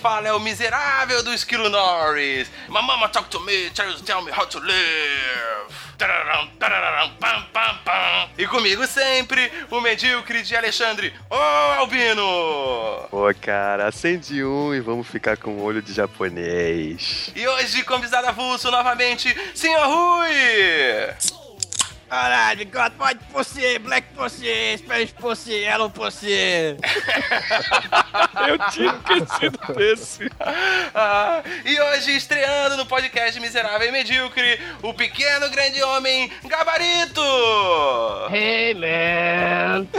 fala é o miserável do Esquilo Norris. My mama talk to me, tell me how to live. E comigo sempre, o medíocre de Alexandre, ô Albino! Pô, cara, acende um e vamos ficar com o olho de japonês. E hoje, convidado avulso novamente, Senhor Rui! Caralho, God White Pussy, Black Pussy, Spanish Pussy, Yellow Pussy. Eu tinha esquecido desse. Ah, e hoje, estreando no podcast Miserável e Medíocre, o pequeno grande homem Gabarito! Hey, man!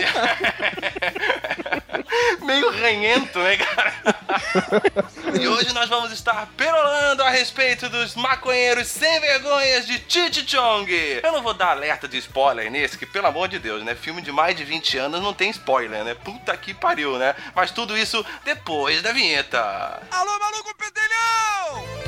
Meio ranhento, né, cara? e hoje nós vamos estar perolando a respeito dos maconheiros sem vergonhas de Chichi Chong. Eu não vou dar alerta de spoiler nesse, que pelo amor de Deus, né? Filme de mais de 20 anos não tem spoiler, né? Puta que pariu, né? Mas tudo isso depois da vinheta. Alô, maluco pedelhão!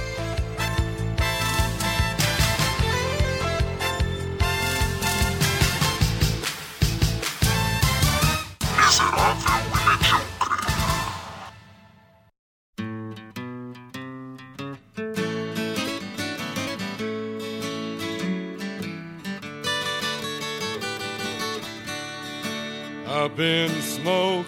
Up in smoke,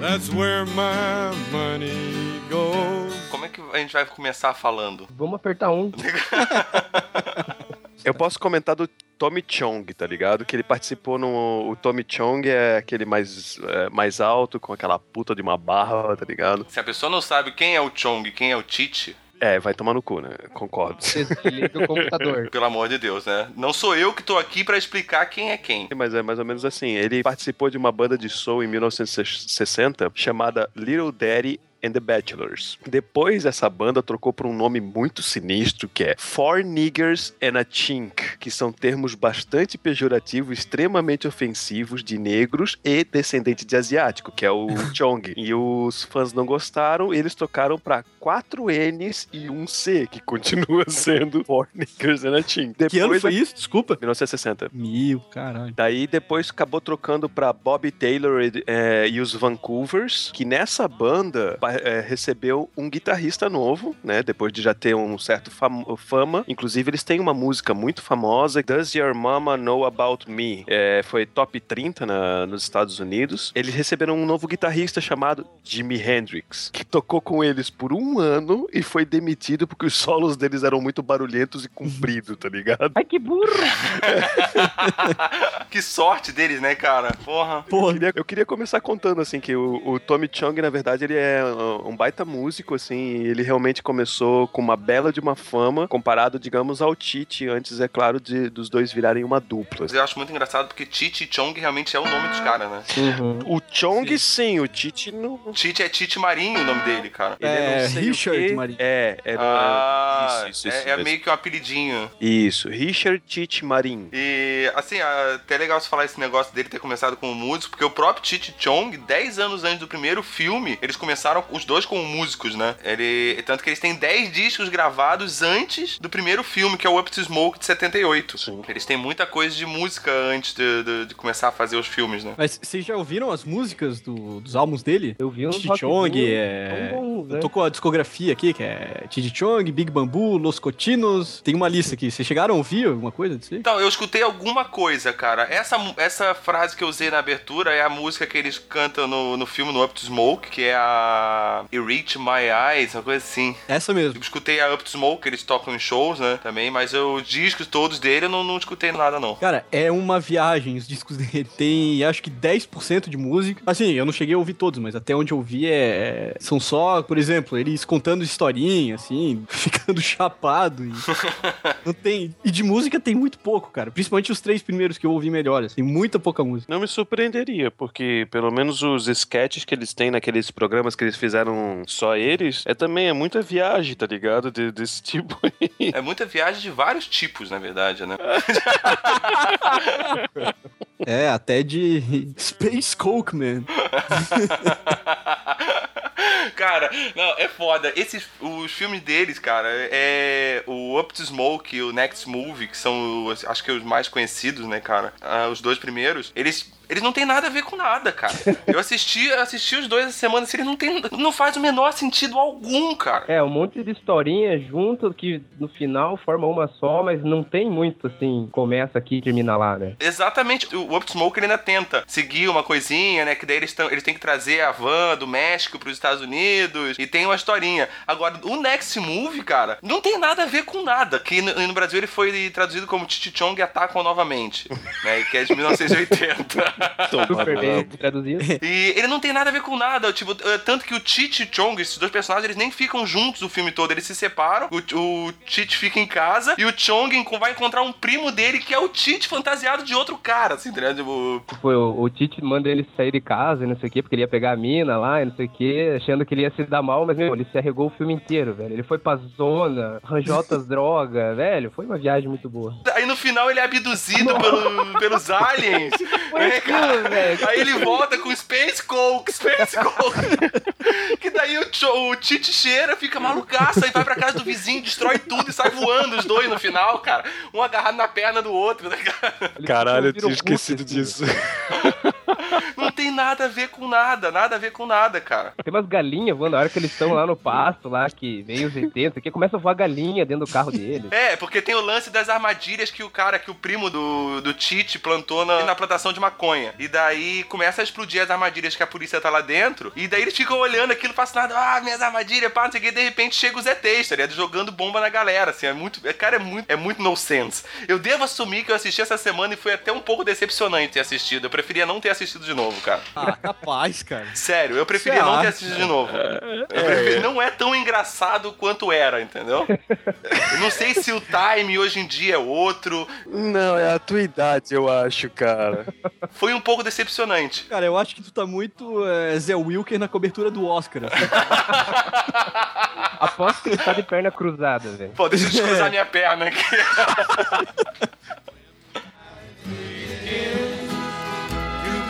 that's where my money goes. Como é que a gente vai começar falando? Vamos apertar um. Eu posso comentar do Tommy Chong, tá ligado? Que ele participou no. O Tommy Chong é aquele mais, é, mais alto, com aquela puta de uma barra, tá ligado? Se a pessoa não sabe quem é o Chong e quem é o Chichi, É, vai tomar no cu, né? Concordo. Desliga o computador. pelo amor de Deus, né? Não sou eu que tô aqui pra explicar quem é quem. Mas é mais ou menos assim. Ele participou de uma banda de soul em 1960 chamada Little Daddy and the Bachelors. Depois essa banda trocou por um nome muito sinistro que é Four Niggers and a Chink, que são termos bastante pejorativos, extremamente ofensivos de negros e descendente de asiático, que é o Chong. E os fãs não gostaram, eles trocaram para quatro N's e um C, que continua sendo Four Niggers and a Chink. Que ano Depois foi isso? Desculpa. 1960. Mil, caralho. Daí depois acabou trocando pra Bob Taylor e, eh, e os Vancouvers, que nessa banda eh, recebeu um guitarrista novo, né? Depois de já ter um certo fam- fama. Inclusive, eles têm uma música muito famosa, Does Your Mama Know About Me? Eh, foi top 30 na- nos Estados Unidos. Eles receberam um novo guitarrista chamado Jimi Hendrix, que tocou com eles por um ano e foi demitido porque os solos deles eram muito barulhentos e compridos, tá ligado? Ai, que burro! que sorte deles, né, cara? Porra. Porra. Eu queria, eu queria começar contando, assim, que o, o Tommy Chong, na verdade, ele é um baita músico, assim, e ele realmente começou com uma bela de uma fama, comparado, digamos, ao Tite, antes, é claro, de, dos dois virarem uma dupla. Eu acho muito engraçado porque Chichi Chong realmente é o nome dos caras, né? O Chong, sim, o Tite não... Tite é Tite Marinho o nome dele, cara. Ele É, não sei o Richard quê. Marinho. É, é, Ah, isso, isso, é, isso, é isso. meio que um apelidinho. Isso, Richard Tite Marin. E, assim, é até legal você falar esse negócio dele ter começado como músico, porque o próprio Tite Chong, 10 anos antes do primeiro filme, eles começaram os dois como músicos, né? Ele, tanto que eles têm 10 discos gravados antes do primeiro filme, que é o Up to Smoke de 78. Sim. Eles têm muita coisa de música antes de, de- de começar a fazer os filmes, né? Mas vocês já ouviram as músicas do- dos álbuns dele? Eu vi um Chichong, é... Eu tô com a discografia aqui, que é Chichong, Big Bamboo, Los Cotinos. Tem uma lista aqui. Vocês chegaram a ouvir alguma coisa disso aí? Então, eu escutei alguma coisa, cara. Essa, essa frase que eu usei na abertura é a música que eles cantam no, no filme no Up to Smoke, que é a It Reach My Eyes, uma coisa assim. Essa mesmo. Eu escutei a Up to Smoke, que eles tocam em shows, né? Também, mas eu, os discos todos dele eu não, não escutei nada, não. Cara, é uma viagem os discos dele. Tem, acho que 10% de música. Assim, eu não cheguei a ouvir todos, mas até onde eu vi é... São só, por exemplo, eles contando historinha, assim, ficando chapado. E... não tem... E de música tem muito pouco, cara. Principalmente os três primeiros que eu ouvi melhores. Tem muita pouca música. Não me surpreenderia, porque pelo menos os sketches que eles têm naqueles programas que eles fizeram só eles, é também é muita viagem, tá ligado? De- desse tipo aí. É muita viagem de vários tipos, na verdade, né? É, até de Space Coke, man. cara, não, é foda. Esses, os filmes deles, cara, é o Up to Smoke e o Next Movie, que são, os, acho que os mais conhecidos, né, cara? Ah, os dois primeiros, eles Eles não têm nada a ver com nada, cara. Eu assisti, assisti os dois essa semana, assim, eles não tem, não faz o menor sentido algum, cara. É, um monte de historinha junto que no final forma uma só, mas não tem muito assim, começa aqui e termina lá, né? Exatamente. O Up Smoke ele ainda tenta seguir uma coisinha, né? Que daí eles, tão, eles têm que trazer a van do México pros Estados Unidos e tem uma historinha. Agora, o Next Movie, cara, não tem nada a ver com nada. Que no, no Brasil ele foi traduzido como Chichichong atacam novamente, né? Que é de 1980. Super bem traduzido. E ele não tem nada a ver com nada. Tipo, eh, tanto que o Tite e o Chong, esses dois personagens, eles nem ficam juntos o filme todo. Eles se separam. O, o Tite fica em casa e o Chong vai encontrar um primo dele que é o Tite fantasiado de outro cara, assim, entendeu? Tipo, Tipo, o, o Tite manda ele sair de casa e não sei o quê, porque ele ia pegar a mina lá e não sei o quê, achando que ele ia se dar mal, mas, meu, ele se arregou o filme inteiro, velho. Ele foi pra zona, arranjou outras drogas, velho. Foi uma viagem muito boa. Aí no final ele é abduzido pelo- pelos aliens. Cara? velho. Aí ele volta com Space Coke, Space Coke. que daí o, o Tite cheira, fica malucaço, aí vai pra casa do vizinho, destrói tudo e sai voando os dois no final, cara. Um agarrado na perna do outro, né, cara? Ele Caralho, eu tinha esquecido assim, disso. Não tem nada a ver com nada, nada a ver com nada, cara. Tem umas galinhas voando, na hora que eles estão lá no pasto, lá, que vem os ETs, aqui começa a voar galinha dentro do carro deles. É, porque tem o lance das armadilhas que o cara, que o primo do, do Tite plantou na, na plantação de maconha. E daí começa a explodir as armadilhas que a polícia tá lá dentro. E daí eles ficam olhando aquilo fascinados. Ah, minhas armadilhas, pá, não sei o que. De repente chega os ETs, tá ligado? Jogando bomba na galera, assim. É muito. É, cara, é muito, é muito no sense. Eu devo assumir que eu assisti essa semana e foi até um pouco decepcionante ter assistido. Eu preferia não ter assistido de novo, cara. Ah, capaz, cara. Sério, eu preferia não ter assistido de novo. Eu preferi- Não é tão engraçado quanto era, entendeu? Eu não sei se o time hoje em dia é outro. Não, é a tua idade, eu acho, cara. Foi um pouco decepcionante. Cara, eu acho que tu tá muito é, Zé Wilker na cobertura do Oscar. assim. Aposto que ele tá de perna cruzada, velho. Pô, deixa eu descruzar minha perna aqui.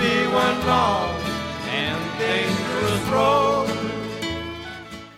Be one long and dangerous road.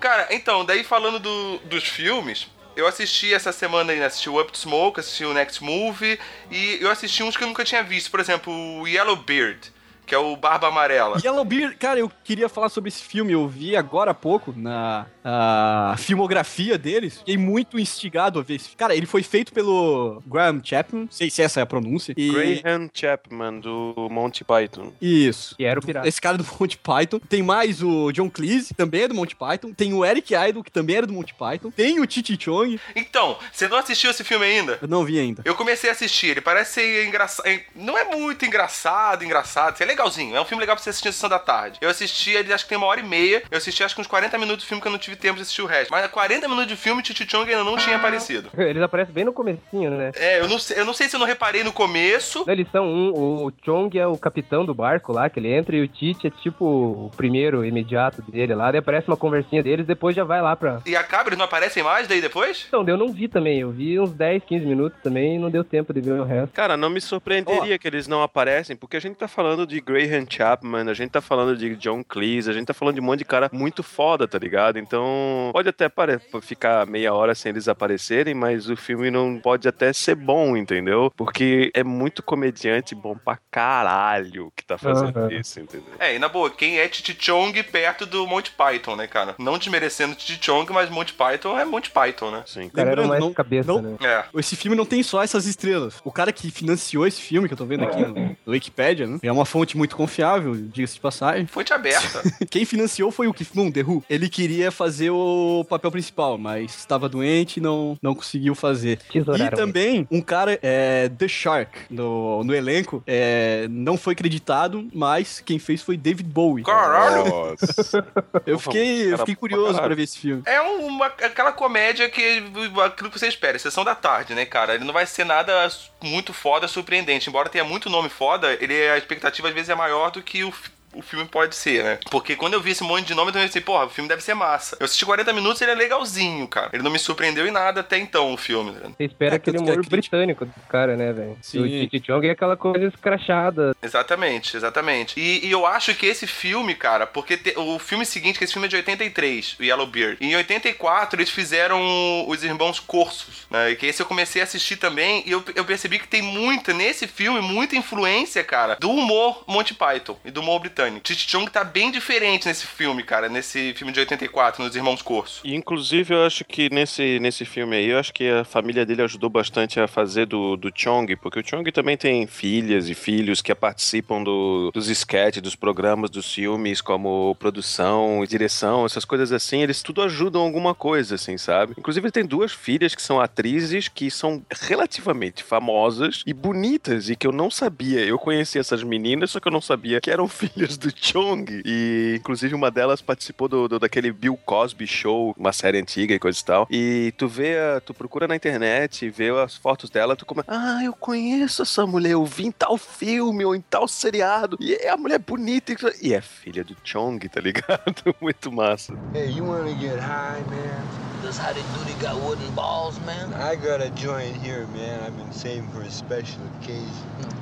Cara, então, daí falando do- dos filmes, eu assisti essa semana aí, né, assisti o Up to Smoke, assisti o Next Movie, e eu assisti uns que eu nunca tinha visto. Por exemplo, o Yellow Beard, que é o Barba Amarela. Yellowbeard, cara, eu queria falar sobre esse filme, eu vi agora há pouco na a filmografia deles. Fiquei muito instigado a ver esse Cara, ele foi feito pelo Graham Chapman, não sei se essa é a pronúncia. E... Graham Chapman, do Monty Python. Isso. Que era o pirata. Esse cara do Monty Python. Tem mais o John Cleese, que também é do Monty Python. Tem o Eric Idle, que também era do Monty Python. Tem o Titi Chong. Então, você não assistiu esse filme ainda? Eu não vi ainda. Eu comecei a assistir, ele parece ser engraçado. Não é muito engraçado, engraçado. É legalzinho, é um filme legal pra você assistir na sessão da tarde. Eu assisti, ele acho que tem uma hora e meia. Eu assisti acho que uns 40 minutos de filme que eu não tive tempo de assistir o resto. Mas 40 minutos de filme, Titi Chong ainda não tinha aparecido. Eles aparecem bem no comecinho, né? É, eu não, sei, eu não sei se eu não reparei no começo. Eles são um, o Chong é o capitão do barco lá, que ele entra, e o Tite é tipo o primeiro imediato dele lá. Daí aparece uma conversinha deles, depois já vai lá pra. E acaba, eles não aparecem mais daí depois? Então, eu não vi também. Eu vi uns 10, 15 minutos também e não deu tempo de ver o resto. Cara, não me surpreenderia que eles não aparecem, porque a gente tá falando de Graham Chapman, a gente tá falando de John Cleese, a gente tá falando de um monte de cara muito foda, tá ligado? Então, pode até pare- ficar meia hora sem eles aparecerem, mas o filme não pode até ser bom, entendeu? Porque é muito comediante bom pra caralho que tá fazendo Aham. isso, entendeu? É, e na boa, quem é Titi Chong perto do Monty Python, né, cara? Não desmerecendo Titi Chong, mas Monty Python é Monty Python, né? Sim. Cara Lembrando, mais não- cabeça, não- né? É. Esse filme não tem só essas estrelas. O cara que financiou esse filme, que eu tô vendo aqui no, no Wikipedia, né? É uma fonte muito confiável, diga-se de passagem. Fonte aberta. Quem financiou foi o Keith Moon, The Who. Ele queria fazer o papel principal, mas estava doente e não, não conseguiu fazer. Tesouraram E também, um cara, é, The Shark, no, no elenco, é, não foi creditado, mas quem fez foi David Bowie. Caralho! Nossa. Eu fiquei, eu fiquei curioso pra ver esse filme. É uma, aquela comédia que aquilo que você espera, sessão da tarde, né, cara? Ele não vai ser nada muito foda, surpreendente. Embora tenha muito nome foda, ele a expectativa às vezes é maior do que o o filme pode ser, né? Porque quando eu vi esse monte de nome, eu pensei, porra, o filme deve ser massa. Eu assisti 40 minutos e ele é legalzinho, cara. Ele não me surpreendeu em nada até então, o filme. né? Você espera É, aquele humor crítica- britânico do cara, né, velho? Sim. O Titi Chong é aquela coisa escrachada. Exatamente, exatamente. E, e eu acho que esse filme, cara, porque te- o filme seguinte, que esse filme é de 83, o Yellow Beard. E em 84 eles fizeram os Irmãos Corsos, né? E que esse eu comecei a assistir também e eu, eu percebi que tem muita, nesse filme, muita influência, cara, do humor Monty Python e do humor britânico. Titi Chong tá bem diferente nesse filme, cara, nesse filme de 84, nos Irmãos Corsos. E, inclusive, eu acho que nesse, nesse filme aí, eu acho que a família dele ajudou bastante a fazer do, do Chong, porque o Chong também tem filhas e filhos que participam do, dos sketches, dos programas, dos filmes, como produção, direção, essas coisas assim, eles tudo ajudam alguma coisa, assim, sabe? Inclusive, ele tem duas filhas que são atrizes que são relativamente famosas e bonitas, e que eu não sabia. Eu conheci essas meninas, só que eu não sabia que eram filhas do Chong. E, inclusive, uma delas participou do, do- daquele Bill Cosby Show, uma série antiga e coisa e tal. E tu vê, a- tu procura na internet, vê as fotos dela, tu come, ah, eu conheço essa mulher, eu vi em tal filme ou em tal seriado. E é a mulher bonita. e- E é filha do Chong, tá ligado? Muito massa. Hey, you wanna get high, man? That's how they do. They got wooden balls, man. I got a joint here, man. I've been saving for a special occasion.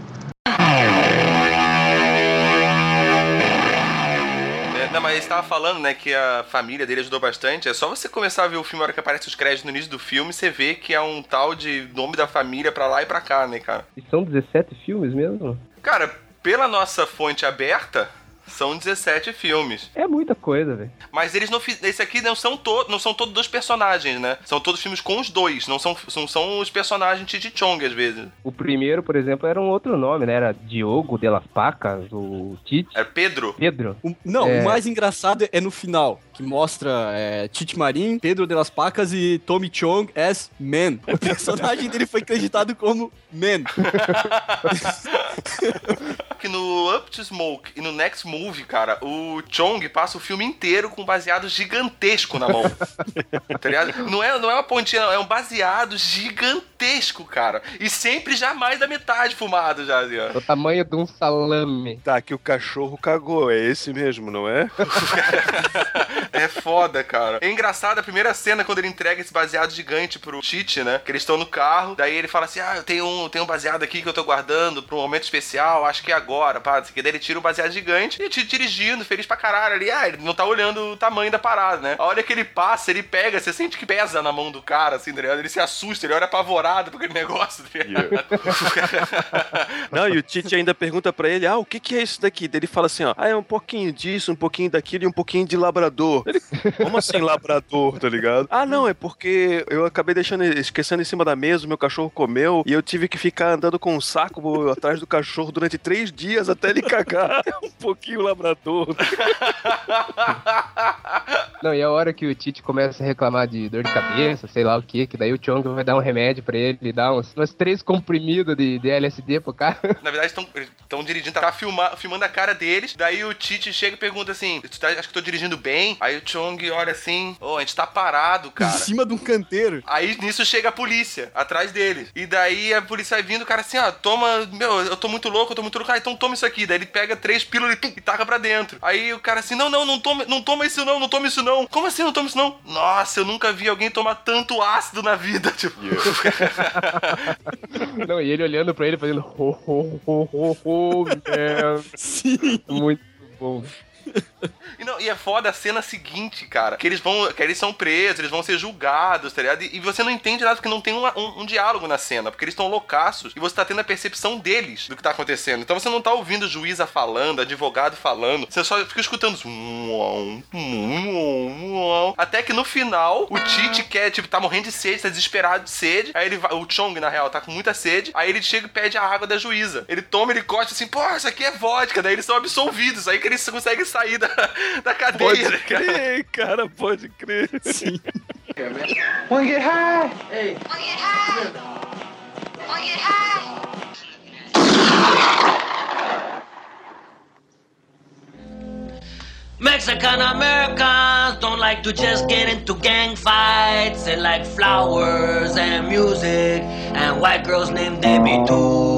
Não, mas ele estava falando, né, que a família dele ajudou bastante. É só você começar a ver o filme, a hora que aparece os créditos no início do filme, você vê que é um tal de nome da família pra lá e pra cá, né, cara? E são 17 filmes mesmo? Cara, pela nossa fonte aberta, são 17 filmes. É muita coisa, velho. Mas eles não fizeram. Esse aqui não são, to não são todos dois personagens, né? São todos filmes com os dois. Não são, não são os personagens Titi Chong, às vezes. O primeiro, por exemplo, era um outro nome, né? Era Diogo de las Pacas, o Tite. É Pedro. Pedro. O- não, É. o mais engraçado é no final, que mostra é, Tite Marim, Pedro de las Pacas e Tommy Chong as Man. O personagem dele foi acreditado como Man. Que no Up to Smoke e no Next Movie, cara, o Chong passa o filme inteiro com um baseado gigantesco na mão. tá ligado? Não é, não é uma pontinha, não, é um baseado gigantesco, cara. E sempre já mais da metade fumado, já, assim, ó. O tamanho de um salame. Tá, que o cachorro cagou, é esse mesmo, não é? É foda, cara. É engraçado a primeira cena quando ele entrega esse baseado gigante pro Tite, né? Que eles estão no carro. Daí ele fala assim: Ah, eu tenho um, tenho um baseado aqui que eu tô guardando pra um momento especial. Acho que é agora, pá. Daí ele tira o baseado gigante e o Tite dirigindo, feliz pra caralho ali. Ah, ele não tá olhando o tamanho da parada, né? A hora que ele passa, ele pega, você sente que pesa na mão do cara, assim, tá ligado? Ele se assusta, ele olha apavorado pra aquele negócio, tá ligado? Não, e o Tite ainda pergunta pra ele, ah, o que que é isso daqui? Daí ele fala assim, ó, ah, é um pouquinho disso, um pouquinho daquilo e um pouquinho de labrador. Ele, como assim labrador, tá ligado? Ah, não, é porque eu acabei deixando, esquecendo em cima da mesa, o meu cachorro comeu e eu tive que ficar andando com um saco atrás do cachorro durante três dias até ele cagar. É um pouquinho labrador. Não, e a hora que o Tite começa a reclamar de dor de cabeça, sei lá o que, que daí o Chong vai dar um remédio pra ele, dá uns, uns três comprimidos de, de LSD pro cara. Na verdade, estão dirigindo, tá filma, filmando a cara deles. Daí o Tite chega e pergunta assim: tá, Acho que tô dirigindo bem. Aí o Chong olha assim: Ô, a gente tá parado, Em cara. cima de um canteiro. Aí nisso chega a polícia atrás deles. E daí a polícia vai vindo, o cara assim, ó, toma, meu, eu tô muito louco, eu tô muito louco. Ah, então toma isso aqui. Daí ele pega três pílulas e, tum, e taca pra dentro. Aí o cara assim, não, não, não toma, não toma isso não, não toma isso não. Como assim não toma isso não? Nossa, eu nunca vi alguém tomar tanto ácido na vida, tipo. Não, e ele olhando pra ele fazendo ho, ho, ho, ho, ho, man. Sim. Muito bom. E, não, e é foda a cena seguinte, cara. Que eles vão. Que eles são presos, eles vão ser julgados, tá ligado? E, e você não entende nada porque não tem uma- um, um diálogo na cena. Porque eles estão loucaços e você tá tendo a percepção deles do que tá acontecendo. Então você não tá ouvindo juíza falando, advogado falando. Você só fica escutando. Até que no final, o Tite quer, tipo, tá morrendo de sede, tá desesperado de sede. Aí ele vai. O Chong, na real, tá com muita sede. Aí ele chega e pede a água da juíza. Ele toma, ele corta assim, pô, isso aqui é vodka. Daí eles são absolvidos. Aí que eles conseguem sair da, da cadeia. Pode né, cara? crer, cara, pode crer. Sim. Wanna get high? Hey. Wanna get high? Wanna get high? Mexican Americans don't like to just get into gang fights. They like flowers and music and white girls named Debbie too.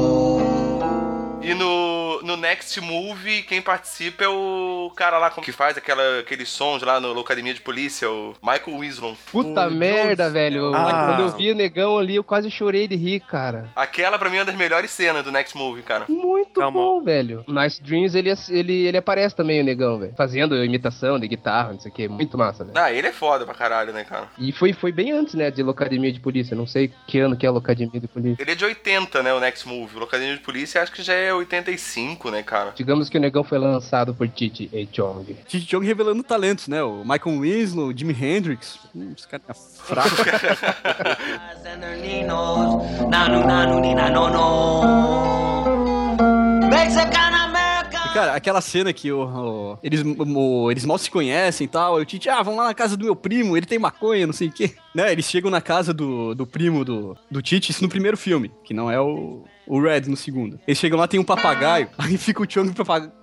E no, no Next Movie, quem participa é o cara lá que faz aquela, aqueles sons lá no Academia de Polícia, o Michael Winslow. Puta O merda, Jones. velho. Ah. Quando eu vi o negão ali, eu quase chorei de rir, cara. Aquela pra mim é uma das melhores cenas do Next Movie, cara. Muito Calma. bom, velho. Nice Dreams, ele, ele, ele aparece também, o negão, velho. Fazendo imitação de guitarra, não sei o que. Muito massa, velho. Ah, ele é foda pra caralho, né, cara? E foi, foi bem antes, né, de Locademia de Polícia. Não sei que ano que é a Locademia de Polícia. Ele é de 80, né, o Next Movie. O Academia de Polícia acho que já é 85, né, cara? Digamos que o negão foi lançado por Titi e Chong. Titi Chong revelando talentos, né? O Michael Winslow, o Jimi Hendrix. Hum, esse cara tá fraco. Mexican American. E, Cara, aquela cena que o, o- eles, o- eles mal se conhecem e tal. Aí o Titi, ah, vamos lá na casa do meu primo, ele tem maconha, não sei o quê. Né, eles chegam na casa do, do primo do, do Titi, isso no primeiro filme, que não é o, o Red no segundo. Eles chegam lá, tem um papagaio, aí fica o Chong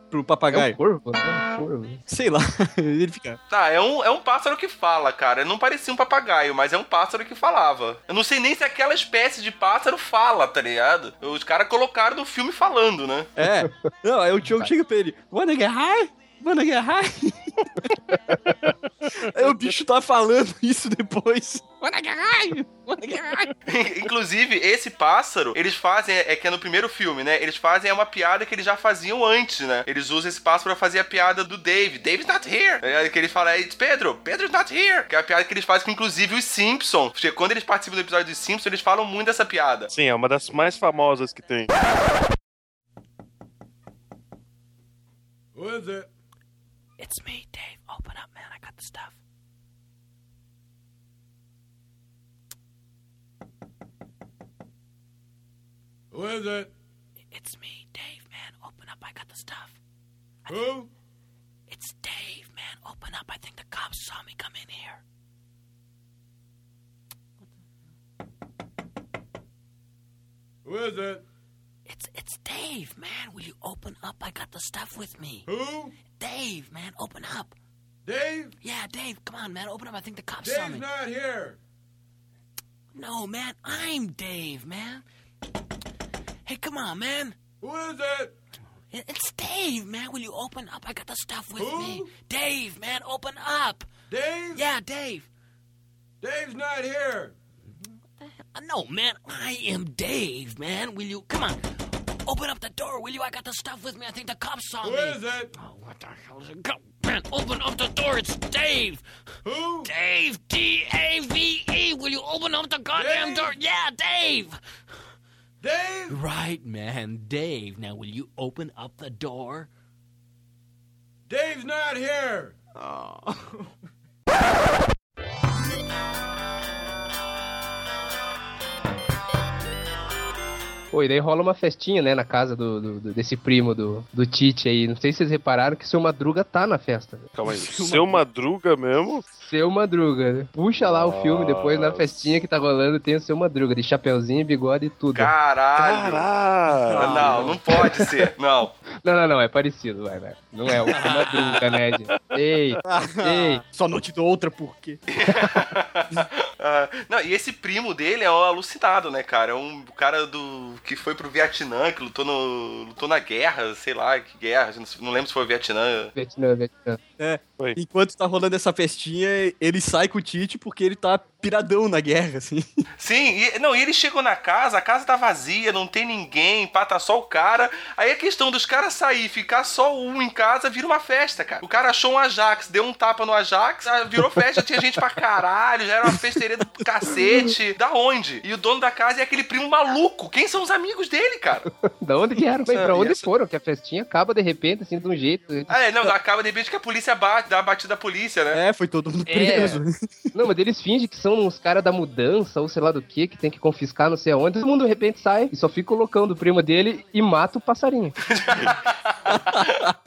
pro, pa- pro É um papagaio. corvo, né? É um corvo. Sei lá, ele fica... Tá, é um, é um pássaro que fala, cara. Não parecia um papagaio, mas é um pássaro que falava. Eu não sei nem se aquela espécie de pássaro fala, tá ligado? Os caras colocaram no filme falando, né? É. Não, aí o Chong chega pra ele, wanna get high? Wanna get high? aí o bicho tá falando isso depois. Inclusive, esse pássaro, eles fazem, é que é no primeiro filme, né? Eles fazem uma piada que eles já faziam antes, né? Eles usam esse pássaro pra fazer a piada do Dave. Dave's not here. É, que ele fala, "It's Pedro, Pedro's not here. Que é a piada que eles fazem com, inclusive, os Simpsons. Porque quando eles participam do episódio dos Simpsons, eles falam muito dessa piada. Sim, é uma das mais famosas que tem. Who is it? It's me, Dave. Open up, man. I got the stuff. Who is it? It's me, Dave, man. Open up. I got the stuff. Who? It's Dave, man. Open up. I think the cops saw me come in here. Who is it? It's it's Dave, man. Will you open up? I got the stuff with me. Who? Dave, man. Open up. Dave? Yeah, Dave. Come on, man. Open up. I think the cops saw me. Dave's not here. No, man. I'm Dave, man. Hey, come on, man. Who is it? It- It's Dave, man. Will you open up? I got the stuff with Who? me. Dave, man. Open up. Dave? Yeah, Dave. Dave's not here. Uh, no, man. I am Dave, man. Will you? Come on. Open up the door, will you? I got the stuff with me. I think the cops saw Who me. is it? Oh, what the hell is it? Go, man. Open up the door. It's Dave. Who? Dave. D A V E. Will you open up the goddamn Dave? door? Yeah, Dave. Dave? Right, man. Dave. Now, will you open up the door? Dave's not here. Pô, e daí rola uma festinha, né, na casa do, do- do- desse primo do, do Tite aí. Não sei se vocês repararam que seu Madruga tá na festa. velho. Calma aí. Seu Madruga mesmo? Seu Madruga. né? Puxa lá o filme, depois na festinha que tá rolando tem o seu Madruga, de chapeuzinho, bigode e tudo. Caralho. Caralho! Não, não pode ser. Não. Não, não, não, é parecido, vai, vai. Não é o seu Madruga, né, gente? Ei, ei. Só não te dou outra por quê? Ah, não, e esse primo dele é um alucinado, né, cara? É um cara do que foi pro Vietnã, que lutou, no, lutou na guerra, sei lá, que guerra, não, lembro se foi o Vietnã. Vietnã, Vietnã. Enquanto tá rolando essa festinha, ele sai com o Tite porque ele tá piradão na guerra, assim. Sim, e, não, e eles chegam na casa, a casa tá vazia, não tem ninguém, pá, tá só o cara. Aí a questão dos caras sair e ficar só um em casa vira uma festa, cara. O cara achou um Ajax, deu um tapa no Ajax, ah, virou festa, tinha gente pra caralho, já era uma festeirinha do cacete. Da onde? E o dono da casa é aquele primo maluco. Quem são os amigos dele, cara? Da onde vieram? Foi É, pra onde essa- foram? Que a festinha acaba de repente, assim, de um jeito. Ah, é, não, acaba de repente que a polícia bate, dá a batida da polícia, né? É, foi todo mundo É. preso. Não, mas eles fingem que são uns caras da mudança, ou sei lá do que, que tem que confiscar não sei aonde. Todo mundo de repente sai e só fica o loucão do primo dele e mata o passarinho.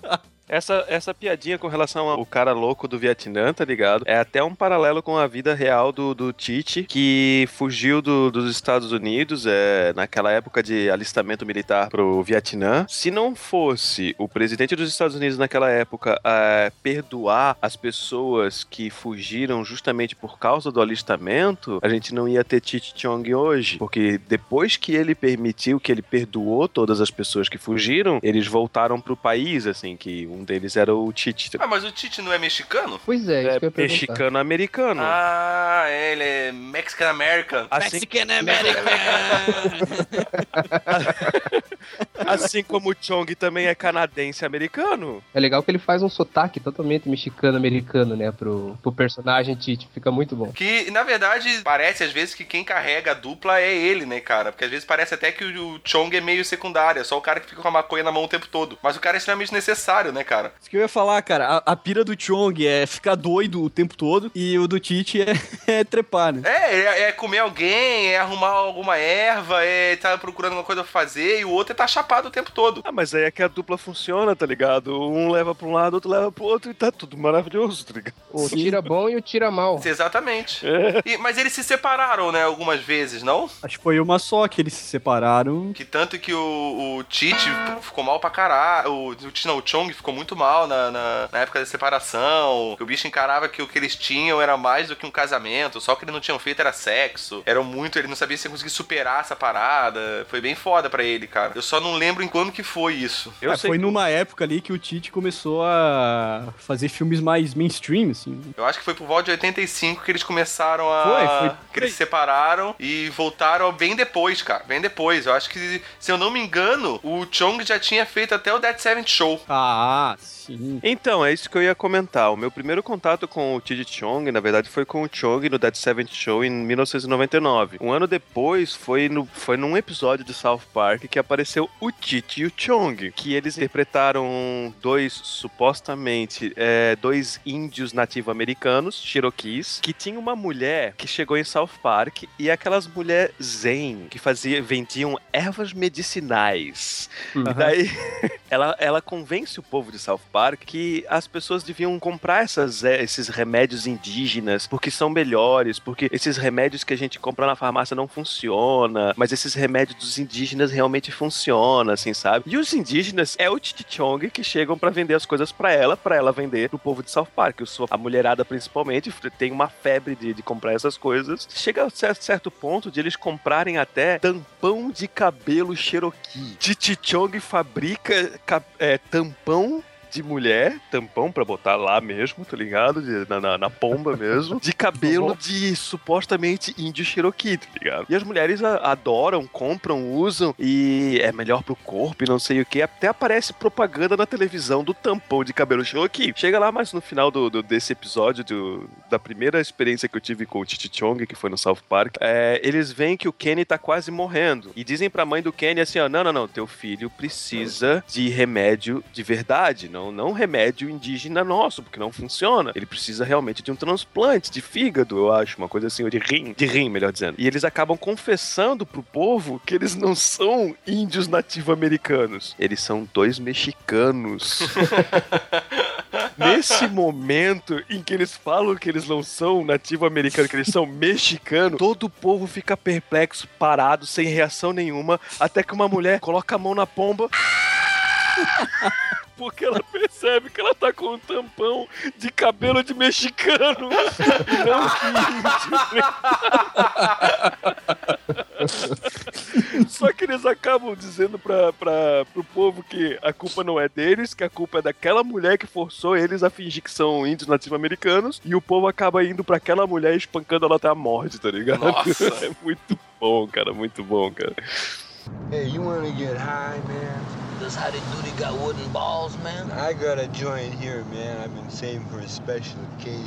Essa, essa piadinha com relação ao cara louco do Vietnã, tá ligado? É até um paralelo com a vida real do, do Tite, que fugiu do- dos Estados Unidos é, naquela época de alistamento militar pro Vietnã. Se não fosse o presidente dos Estados Unidos naquela época é, perdoar as pessoas que fugiram justamente por causa do alistamento, a gente não ia ter Tite Chong hoje. Porque depois que ele permitiu, que ele perdoou todas as pessoas que fugiram, eles voltaram pro país, assim, que um deles era o Tite. Ah, mas o Tite não é mexicano? Pois é, isso É que eu mexicano-americano. Ah, é, ele é Mexican American. Assim, Mexican American. assim como o Chong também é canadense-americano. É legal que ele faz um sotaque totalmente mexicano-americano, né? Pro, pro personagem Tite. Fica muito bom. Que, na verdade, parece às vezes que quem carrega a dupla é ele, né, cara? Porque às vezes parece até que o Chong é meio secundário, é só o cara que fica com a maconha na mão o tempo todo. Mas o cara é extremamente necessário, né, cara? Isso que eu ia falar, cara. A, a pira do Chong é ficar doido o tempo todo e o do Tite é, é trepar, né? É, é, é comer alguém, é arrumar alguma erva, é estar procurando uma coisa pra fazer, e o outro é tá chapado o tempo todo. Ah, mas aí é que a dupla funciona, tá ligado? Um leva pra um lado, outro leva pro outro e tá tudo maravilhoso, tá ligado? O tira bom e o tira mal. Exatamente. É. E- mas eles se separaram, né, algumas vezes, não? Acho que foi uma só que eles se separaram. Que tanto que o, o Tite ficou mal pra caralho. O, não, o Chong ficou muito mal na, na, na época da separação. Que o bicho encarava que o que eles tinham era mais do que um casamento. Só o que eles não tinham feito era sexo. Eram muito. Ele não sabia se ia conseguir superar essa parada. Foi bem foda pra ele, cara. Eu só não lembro em quando que foi isso. Eu É, sei foi que- numa época ali que o Tite começou a fazer filmes mais mainstream, assim. Eu acho que foi por volta de 85 que eles começaram a. Foi, foi. Que eles se separaram e voltaram bem depois, cara. Bem depois. Eu acho que, se eu não me engano, o Chong já tinha feito até o Dead Seventh Show. Ah, sim. Então, é isso que eu ia comentar. O meu primeiro contato com o Tiji Chong, na verdade, foi com o Chong no Dead Seventh Show em 1999. Um ano depois, foi, no, foi num episódio de South Park que apareceu o Titi e o Chong, que eles interpretaram dois, supostamente, é, dois índios nativo-americanos, Cherokees, que tinha uma mulher que chegou em South Park e aquelas mulheres zen, que fazia, vendiam ervas medicinais. E daí ela, ela convence o povo de South Park que as pessoas deviam comprar essas, eh, esses remédios indígenas porque são melhores, porque esses remédios que a gente compra na farmácia não funciona, mas esses remédios dos indígenas realmente funcionam, assim, sabe? E os indígenas é o Chichong que chegam pra vender as coisas pra ela, pra ela vender pro povo de South Park. Eu sou a mulherada principalmente, tem uma febre de, de comprar essas coisas. Chega a certo, certo ponto de eles comprarem até tampão de cabelo Cherokee. Chichong fabrica ca- é, tampão de mulher, tampão pra botar lá mesmo, tá ligado? De- na, na- na pomba mesmo, de cabelo de supostamente índio Cherokee, tá ligado? E as mulheres a- adoram, compram, usam e é melhor pro corpo e não sei o que. Até aparece propaganda na televisão do tampão de cabelo Cherokee. Chega lá, mas no final do, do- desse episódio, do- da primeira experiência que eu tive com o Titi Chong, que foi no South Park, é, eles veem que o Kenny tá quase morrendo. E dizem pra mãe do Kenny assim: ó, não, não, não, teu filho precisa de remédio de verdade, não, não remédio indígena nosso, porque não funciona. Ele precisa realmente de um transplante de fígado, eu acho, uma coisa assim, ou de rim, de rim, melhor dizendo. E eles acabam confessando pro povo que eles não são índios nativo-americanos, eles são dois mexicanos. Nesse momento em que eles falam que eles não são nativo-americanos, que eles são mexicanos, todo o povo fica perplexo, parado, sem reação nenhuma, até que uma mulher coloca a mão na pomba. Porque ela percebe que ela tá com um tampão de cabelo de mexicano e não de índio. Só que eles acabam dizendo pra, pra, pro povo que a culpa não é deles, que a culpa é daquela mulher que forçou eles a fingir que são índios nativo-americanos, e o povo acaba indo pra aquela mulher e espancando ela até a morte, tá ligado? Nossa. É muito bom, cara, muito bom, cara. Hey, you wanna get high, man? Does Howdy Doody got wooden balls, man? I got a joint here, man. I've been saving for a special occasion.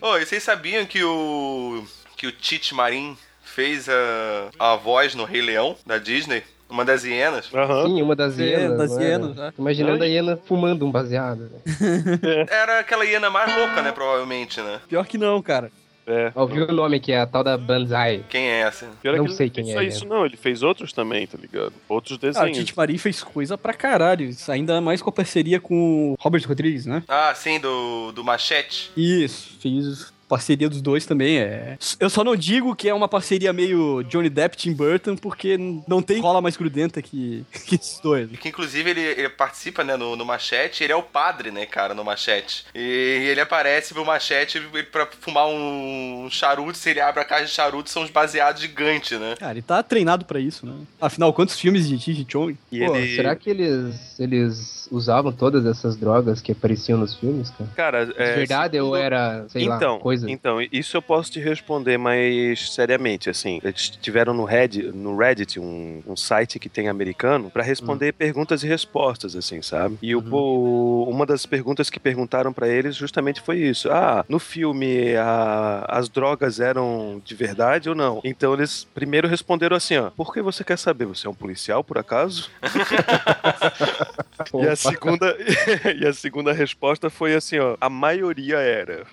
Ô, e vocês sabiam que o. que o Tite Marim fez a, a voz no Rei Leão da Disney? Uma das hienas? Aham. Sim, uma das hienas. das era? hienas, né? Imaginando a hiena fumando um baseado. né? Era aquela hiena mais louca, né? Provavelmente, né? Pior que não, cara. É. Ouviu o nome que é a tal da Banzai. Quem é essa? Pior é Não que ele sei quem só é, isso, não. Ele fez outros também, tá ligado? Outros Ah, desenhos. Tite Marim fez coisa pra caralho. Ainda mais com a parceria com o Robert Rodrigues, né? Ah, sim, do, do Machete. Isso, fiz parceria dos dois também. É. Eu só não digo que é uma parceria meio Johnny Depp Tim Burton, porque não tem cola mais grudenta que, que esses dois. Que inclusive ele, ele participa, né, no, no Machete, ele é o padre, né, cara, no Machete. E ele aparece pro Machete pra fumar um charuto, se ele abre a caixa de charuto, são os baseados gigantes, né? Cara, ele tá treinado pra isso, né? Afinal, quantos filmes de Chi Chong? E Pô, ele... será que eles, eles usavam todas essas drogas que apareciam nos filmes, cara? Cara, De é, verdade ou era, sei então, lá, coisa? então, isso eu posso te responder mais seriamente, assim. Eles tiveram no Reddit, no Reddit um, um site que tem americano pra responder perguntas e respostas, assim, sabe? E o, o- uma das perguntas que perguntaram pra eles justamente foi isso. Ah, no filme a- as drogas eram de verdade ou não? Então eles primeiro responderam assim, ó. Por que você quer saber? Você é um policial, por acaso? E a Opa. Segunda e a segunda resposta foi assim, ó, a maioria era.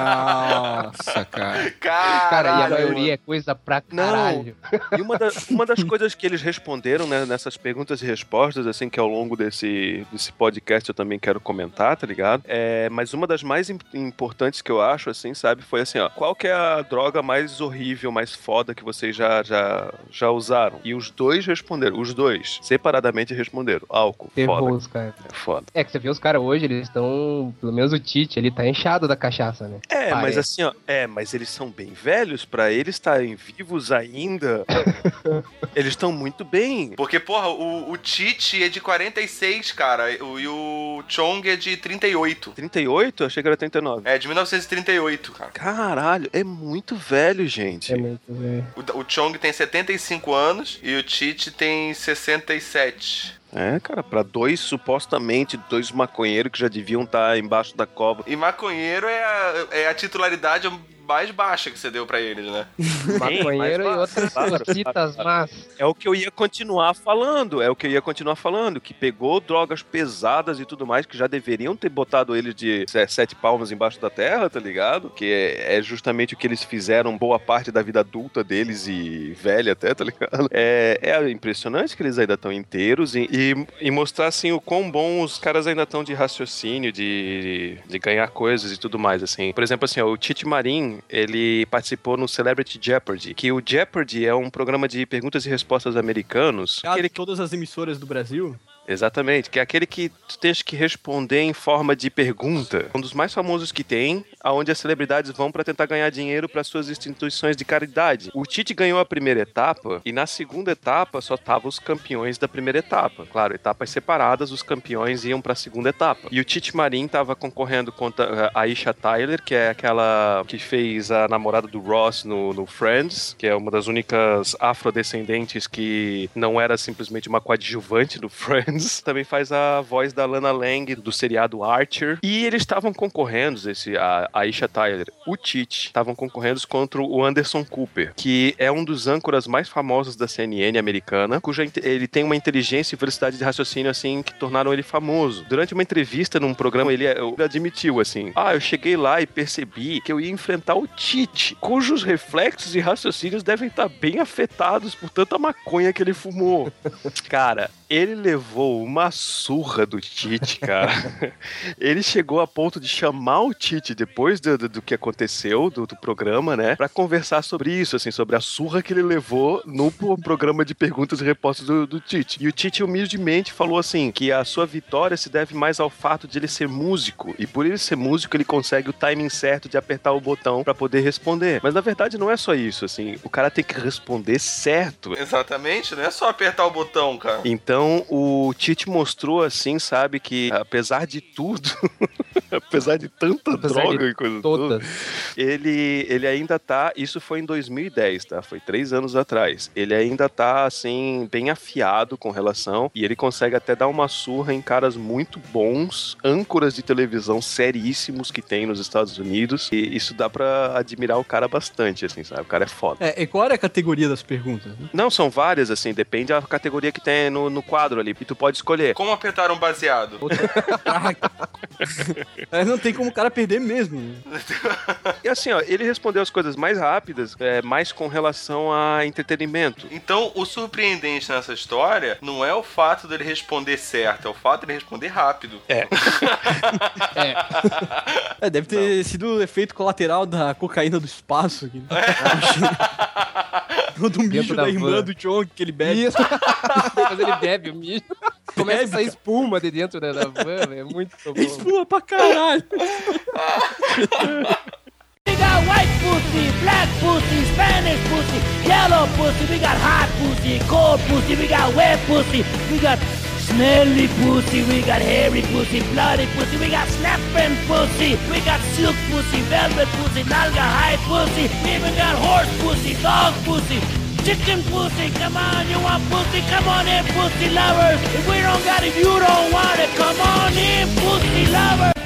Nossa, cara. Cara, e a Caralho, maioria é coisa pra Não. caralho. E uma, da- uma das coisas que eles responderam né, nessas perguntas e respostas, assim, que ao longo desse, desse podcast eu também quero comentar, tá ligado? É, mas uma das mais im- importantes que eu acho, assim, sabe, foi assim, ó, qual que é a droga mais horrível, mais foda que vocês já, já, já usaram? E os dois responderam, os dois, separadamente responderam, álcool, foda, Terroroso, cara. é foda. É que você vê os caras hoje, eles estão. Pelo menos o Tite, ele tá inchado da cachaça, né? É, mas assim, ó, é, mas eles são bem velhos pra eles estarem vivos ainda. eles estão muito bem. Porque, porra, o, o Tite é de 46, cara, o- e o Chong é de 38. 38? Eu achei que era 39. É, de 1938, cara. Caralho, é muito velho, gente. É muito, velho. O, o Chong tem 75 anos e o Tite tem 67. É, cara, pra dois, supostamente, dois maconheiros que já deviam estar embaixo da cova. E maconheiro é a, é a titularidade mais baixa que você deu pra eles, né? Maconheiro e outras cositas más. É o que eu ia continuar falando, é o que eu ia continuar falando, que pegou drogas pesadas e tudo mais, que já deveriam ter botado eles de se- sete palmas embaixo da terra, tá ligado? Que é, é justamente o que eles fizeram boa parte da vida adulta deles e velha até, tá ligado? É, é impressionante que eles ainda estão inteiros e, e, e mostrar, assim, o quão bom os caras ainda estão de raciocínio, de, de ganhar coisas e tudo mais, assim. Por exemplo, assim, ó, o Tite Marim, ele participou no Celebrity Jeopardy, que o Jeopardy é um programa de perguntas e respostas americanos. Ah, que- todas as emissoras do Brasil. Exatamente, que é aquele que tu tens que responder em forma de pergunta. Um dos mais famosos que tem, aonde as celebridades vão pra tentar ganhar dinheiro para suas instituições de caridade. O Tite ganhou a primeira etapa e na segunda etapa só estavam os campeões da primeira etapa. Claro, etapas separadas, os campeões iam pra segunda etapa. E o Tite Marim tava concorrendo contra a Aisha Tyler, que é aquela que fez a namorada do Ross no, no Friends, que é uma das únicas afrodescendentes que não era simplesmente uma coadjuvante do Friends. Também faz a voz da Lana Lang do seriado Archer. E eles estavam concorrendo, esse, a Aisha Tyler, o Tite, estavam concorrendo contra o Anderson Cooper, que é um dos âncoras mais famosos da CNN americana, cuja ele tem uma inteligência e velocidade de raciocínio assim que tornaram ele famoso. Durante uma entrevista num programa, ele, ele admitiu assim: Ah, eu cheguei lá e percebi que eu ia enfrentar o Tite, cujos reflexos e raciocínios devem estar bem afetados por tanta maconha que ele fumou. Cara, ele levou uma surra do Tite, cara. ele chegou a ponto de chamar o Tite depois do, do, do que aconteceu, do, do programa, né? Pra conversar sobre isso, assim, sobre a surra que ele levou no pro- programa de perguntas e respostas do, do Tite. E o Tite humildemente falou assim: que a sua vitória se deve mais ao fato de ele ser músico. E por ele ser músico, ele consegue o timing certo de apertar o botão pra poder responder. Mas na verdade não é só isso, assim. O cara tem que responder certo. Exatamente, não é só apertar o botão, cara. Então o Tite mostrou assim, sabe, que apesar de tudo, apesar de tanta Apesar droga de e coisa toda, ele, ele ainda tá. Isso foi em 2010, tá? Foi três anos atrás. Ele ainda tá, assim, bem afiado com relação. E ele consegue até dar uma surra em caras muito bons, âncoras de televisão seríssimos que tem nos Estados Unidos. E isso dá pra admirar o cara bastante, assim, sabe? O cara é foda. É, e qual era a categoria das perguntas? né? Não, são várias, assim, depende da categoria que tem no, no quadro ali. E tu pode escolher. Como apertar um baseado? É, não tem como o cara perder mesmo. E assim, ó, ele respondeu as coisas mais rápidas, é, mais com relação a entretenimento. Então, o surpreendente nessa história não é o fato dele responder certo, é o fato dele responder rápido. É. É, deve ter sido o efeito colateral da cocaína do espaço. Aqui. Do mijo da da irmã van. do Chong que ele bebe. Isso. Mas ele bebe o mijo. Começa a sair espuma de dentro da, van. É muito bom. Espuma pra caralho. We got white pussy, black pussy, Spanish pussy, yellow pussy, we got hot pussy, cold pussy, we got wet pussy, we got smelly pussy, we got hairy pussy, bloody pussy, we got snapping pussy, we got silk pussy, velvet pussy, nalga hide pussy, we even got horse pussy, dog pussy, chicken pussy, come on, you want pussy, come on in, pussy lovers. If we don't got it, you don't want it, come on in, pussy lovers.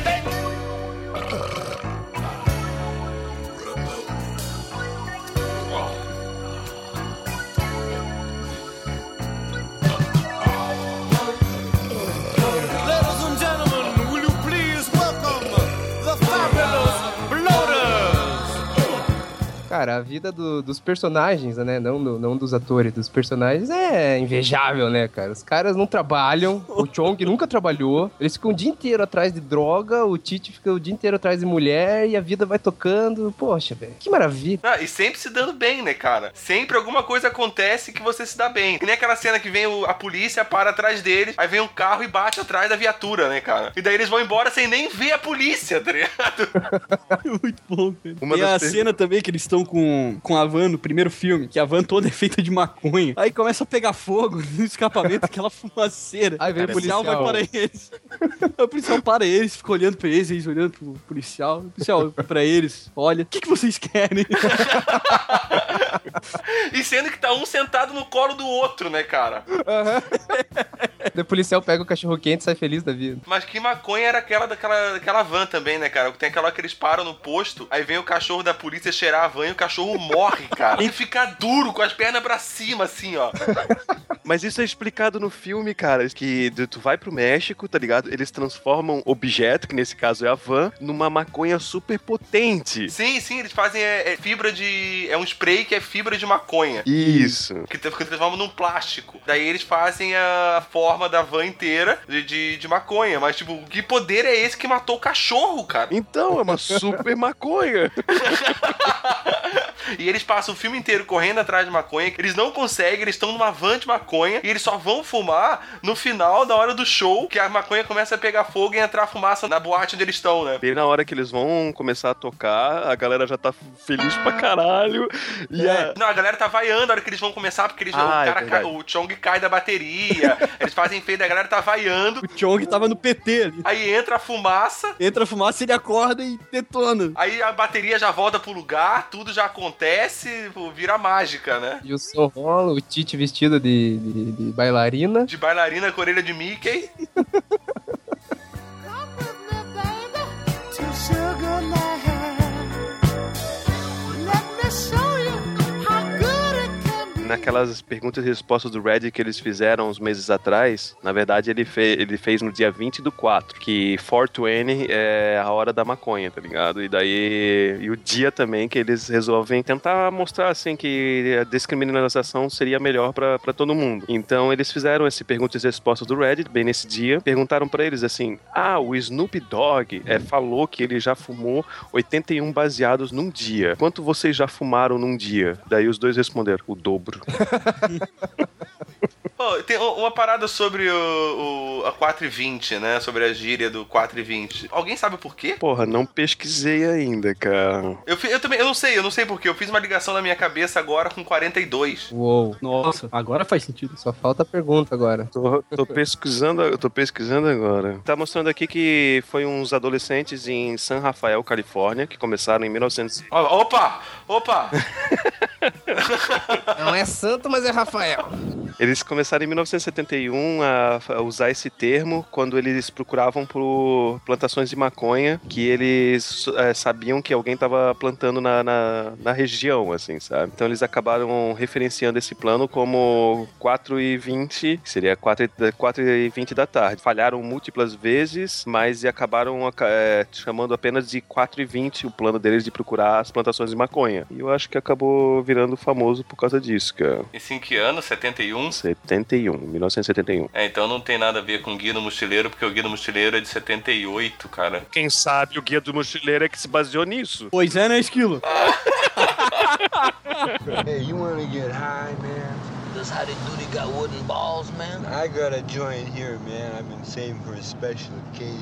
Cara, a vida do- dos personagens, né? Não, do- não dos atores, dos personagens é invejável, né, cara? Os caras não trabalham, o Chong nunca trabalhou, eles ficam o dia inteiro atrás de droga, o Tite fica o dia inteiro atrás de mulher e a vida vai tocando. Poxa, velho, que maravilha. Ah, e sempre se dando bem, né, cara? Sempre alguma coisa acontece que você se dá bem. Que nem aquela cena que vem o- a polícia, para atrás deles, aí vem um carro e bate atrás da viatura, né, cara? E daí eles vão embora sem nem ver a polícia, tá ligado? Muito bom, cara. Uma Tem a cena também que eles estão com, com a van no primeiro filme, que a van toda é feita de maconha. Aí começa a pegar fogo no escapamento, aquela fumaceira. Aí vem o policial vai policial. para eles. O policial para eles, fica olhando pra eles, eles olhando pro policial. O policial pra eles, olha, o que, que vocês querem? E sendo que tá um sentado no colo do outro, né, cara? Daí O policial pega o cachorro quente e sai feliz da vida. Mas que maconha era aquela daquela, daquela van também, né, cara? Tem aquela que eles param no posto, aí vem o cachorro da polícia cheirar a van e o cachorro morre, cara. E fica duro, com as pernas pra cima, assim, ó. Mas isso é explicado no filme, cara, que tu- vai pro México, tá ligado? Eles transformam objeto, que nesse caso é a van, numa maconha super potente. Sim, sim, eles fazem é, é fibra de. É um spray que é fibra de maconha. Isso. Que te- que transforma num plástico. Daí eles fazem a forma da van inteira de, de, de maconha. Mas, tipo, que poder é esse que matou o cachorro, cara? Então, é uma super maconha. E eles passam o filme inteiro correndo atrás de maconha. Eles não conseguem, eles estão numa van de maconha. E eles só vão fumar no final, na hora do show, que a maconha começa a pegar fogo e entrar fumaça na boate onde eles estão, né? Bem na hora que eles vão começar a tocar, a galera já tá feliz pra caralho. E a... Não, a galera tá vaiando na hora que eles vão começar, porque eles, Ah, o, é cara cai- verdade. o Chong cai da bateria. eles fazem feio, a galera tá vaiando. O Chong tava no PT ali. Aí entra a fumaça, Entra a fumaça, ele acorda e detona. aí a bateria já volta pro lugar, tudo já acontece, vira mágica, né? E o som rola, o Tite vestido de, de- de bailarina. De bailarina com orelha de Mickey. Naquelas perguntas e respostas do Reddit que eles fizeram uns meses atrás, na verdade ele, fe ele fez no dia 20 do 4, que 420 é a hora da maconha, tá ligado? E daí. E o dia também que eles resolvem tentar mostrar assim que a descriminalização seria melhor pra todo mundo. Então eles fizeram esse perguntas e respostas do Reddit bem nesse dia. Perguntaram pra eles assim: Ah, o Snoop Dogg é, falou que ele já fumou 81 baseados num dia. Quanto vocês já fumaram num dia? Daí os dois responderam: o dobro. Pô, tem uma parada sobre o, o- a 420, né? Sobre a gíria do 420. Alguém sabe por quê? Porra, não pesquisei ainda, cara. Eu, eu também, eu não sei, eu não sei porquê. Eu fiz uma ligação na minha cabeça agora com 42. Uou. Nossa, agora faz sentido. Só falta a pergunta agora. Tô, tô pesquisando, eu tô pesquisando agora. Tá mostrando aqui que foi uns adolescentes em San Rafael, Califórnia, que começaram em 1900. Ó, Opa! Opa! Não é santo, mas é Rafael. Eles começaram em 1971 a, usar esse termo quando eles procuravam por plantações de maconha que eles é, sabiam que alguém estava plantando na, na, na, região, assim, sabe? Então eles acabaram referenciando esse plano como 4 e 20, que seria 4 e, 4 e 20 da tarde. Falharam múltiplas vezes, mas acabaram é, chamando apenas de 4 e 20 o plano deles de procurar as plantações de maconha. E eu acho que acabou virando famoso por causa disso, cara. Isso em que ano? 71? 71, 1971. É, então não tem nada a ver com Guia do Mochileiro, porque o Guia do Mochileiro é de 78, cara. Quem sabe o Guia do Mochileiro é que se baseou nisso. Pois é, né, Esquilo? Hey, you wanna get high, man? Does how they do? They got wooden balls, man. I got a joint here, man. I've been saving for a special occasion.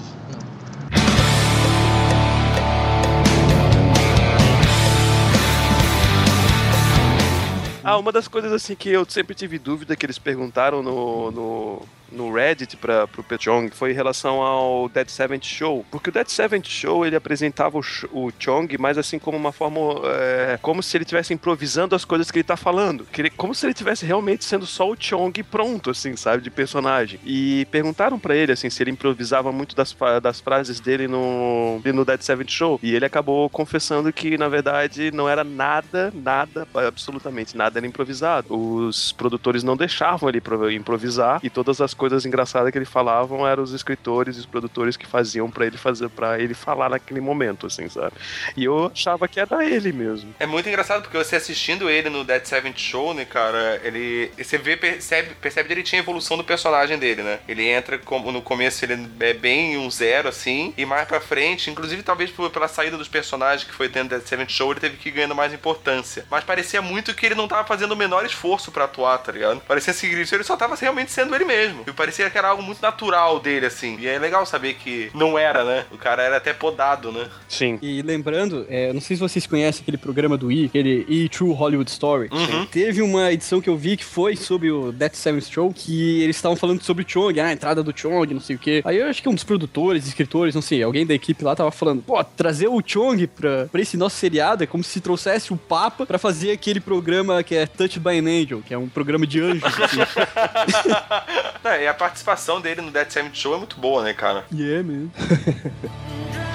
Ah, uma das coisas assim que eu sempre tive dúvida que eles perguntaram no, no, no Reddit para pro Chong foi em relação ao Dead Seventh Show, porque o Dead Seventh Show ele apresentava o, o Chong mais assim como uma forma é, como se ele estivesse improvisando as coisas que ele tá falando, ele, como se ele tivesse realmente sendo só o Chong pronto assim, sabe, de personagem. E perguntaram para ele assim se ele improvisava muito das, das frases dele no no Dead Seventh Show e ele acabou confessando que na verdade não era nada, nada, absolutamente nada era improvisado. Os produtores não deixavam ele improvisar e todas as coisas engraçadas que ele falavam eram os escritores e os produtores que faziam para ele fazer para ele falar naquele momento, assim, sabe? E eu achava que era ele mesmo. É muito engraçado porque você assistindo ele no Dead Seventh Show, né, cara, ele você vê percebe percebe direitinho a evolução do personagem dele, né? Ele entra como no começo ele é bem um zero assim e mais para frente, inclusive talvez pela saída dos personagens que foi tendo Dead Seventh Show, ele teve que ir ganhando mais importância. Mas parecia muito que ele não tava fazendo o menor esforço para atuar, tá ligado? Parecia assim, ele só tava realmente sendo ele mesmo. E parecia que era algo muito natural dele, assim. E é legal saber que não era, né? O cara era até podado, né? Sim. E lembrando, é, não sei se vocês conhecem aquele programa do E, aquele E True Hollywood Story. Uhum. Teve uma edição que eu vi que foi sobre o Death Seventh Show, que eles estavam falando sobre o Chong, ah, a entrada do Chong, não sei o quê. Aí eu acho que um dos produtores, escritores, não sei, alguém da equipe lá tava falando, pô, trazer o Chong pra, pra esse nosso seriado é como se trouxesse o Papa pra fazer aquele programa que é Touched by an Angel, que é um programa de anjos. assim. É, e a participação dele no Dead Seventh Show é muito boa, né, cara? yeah, man.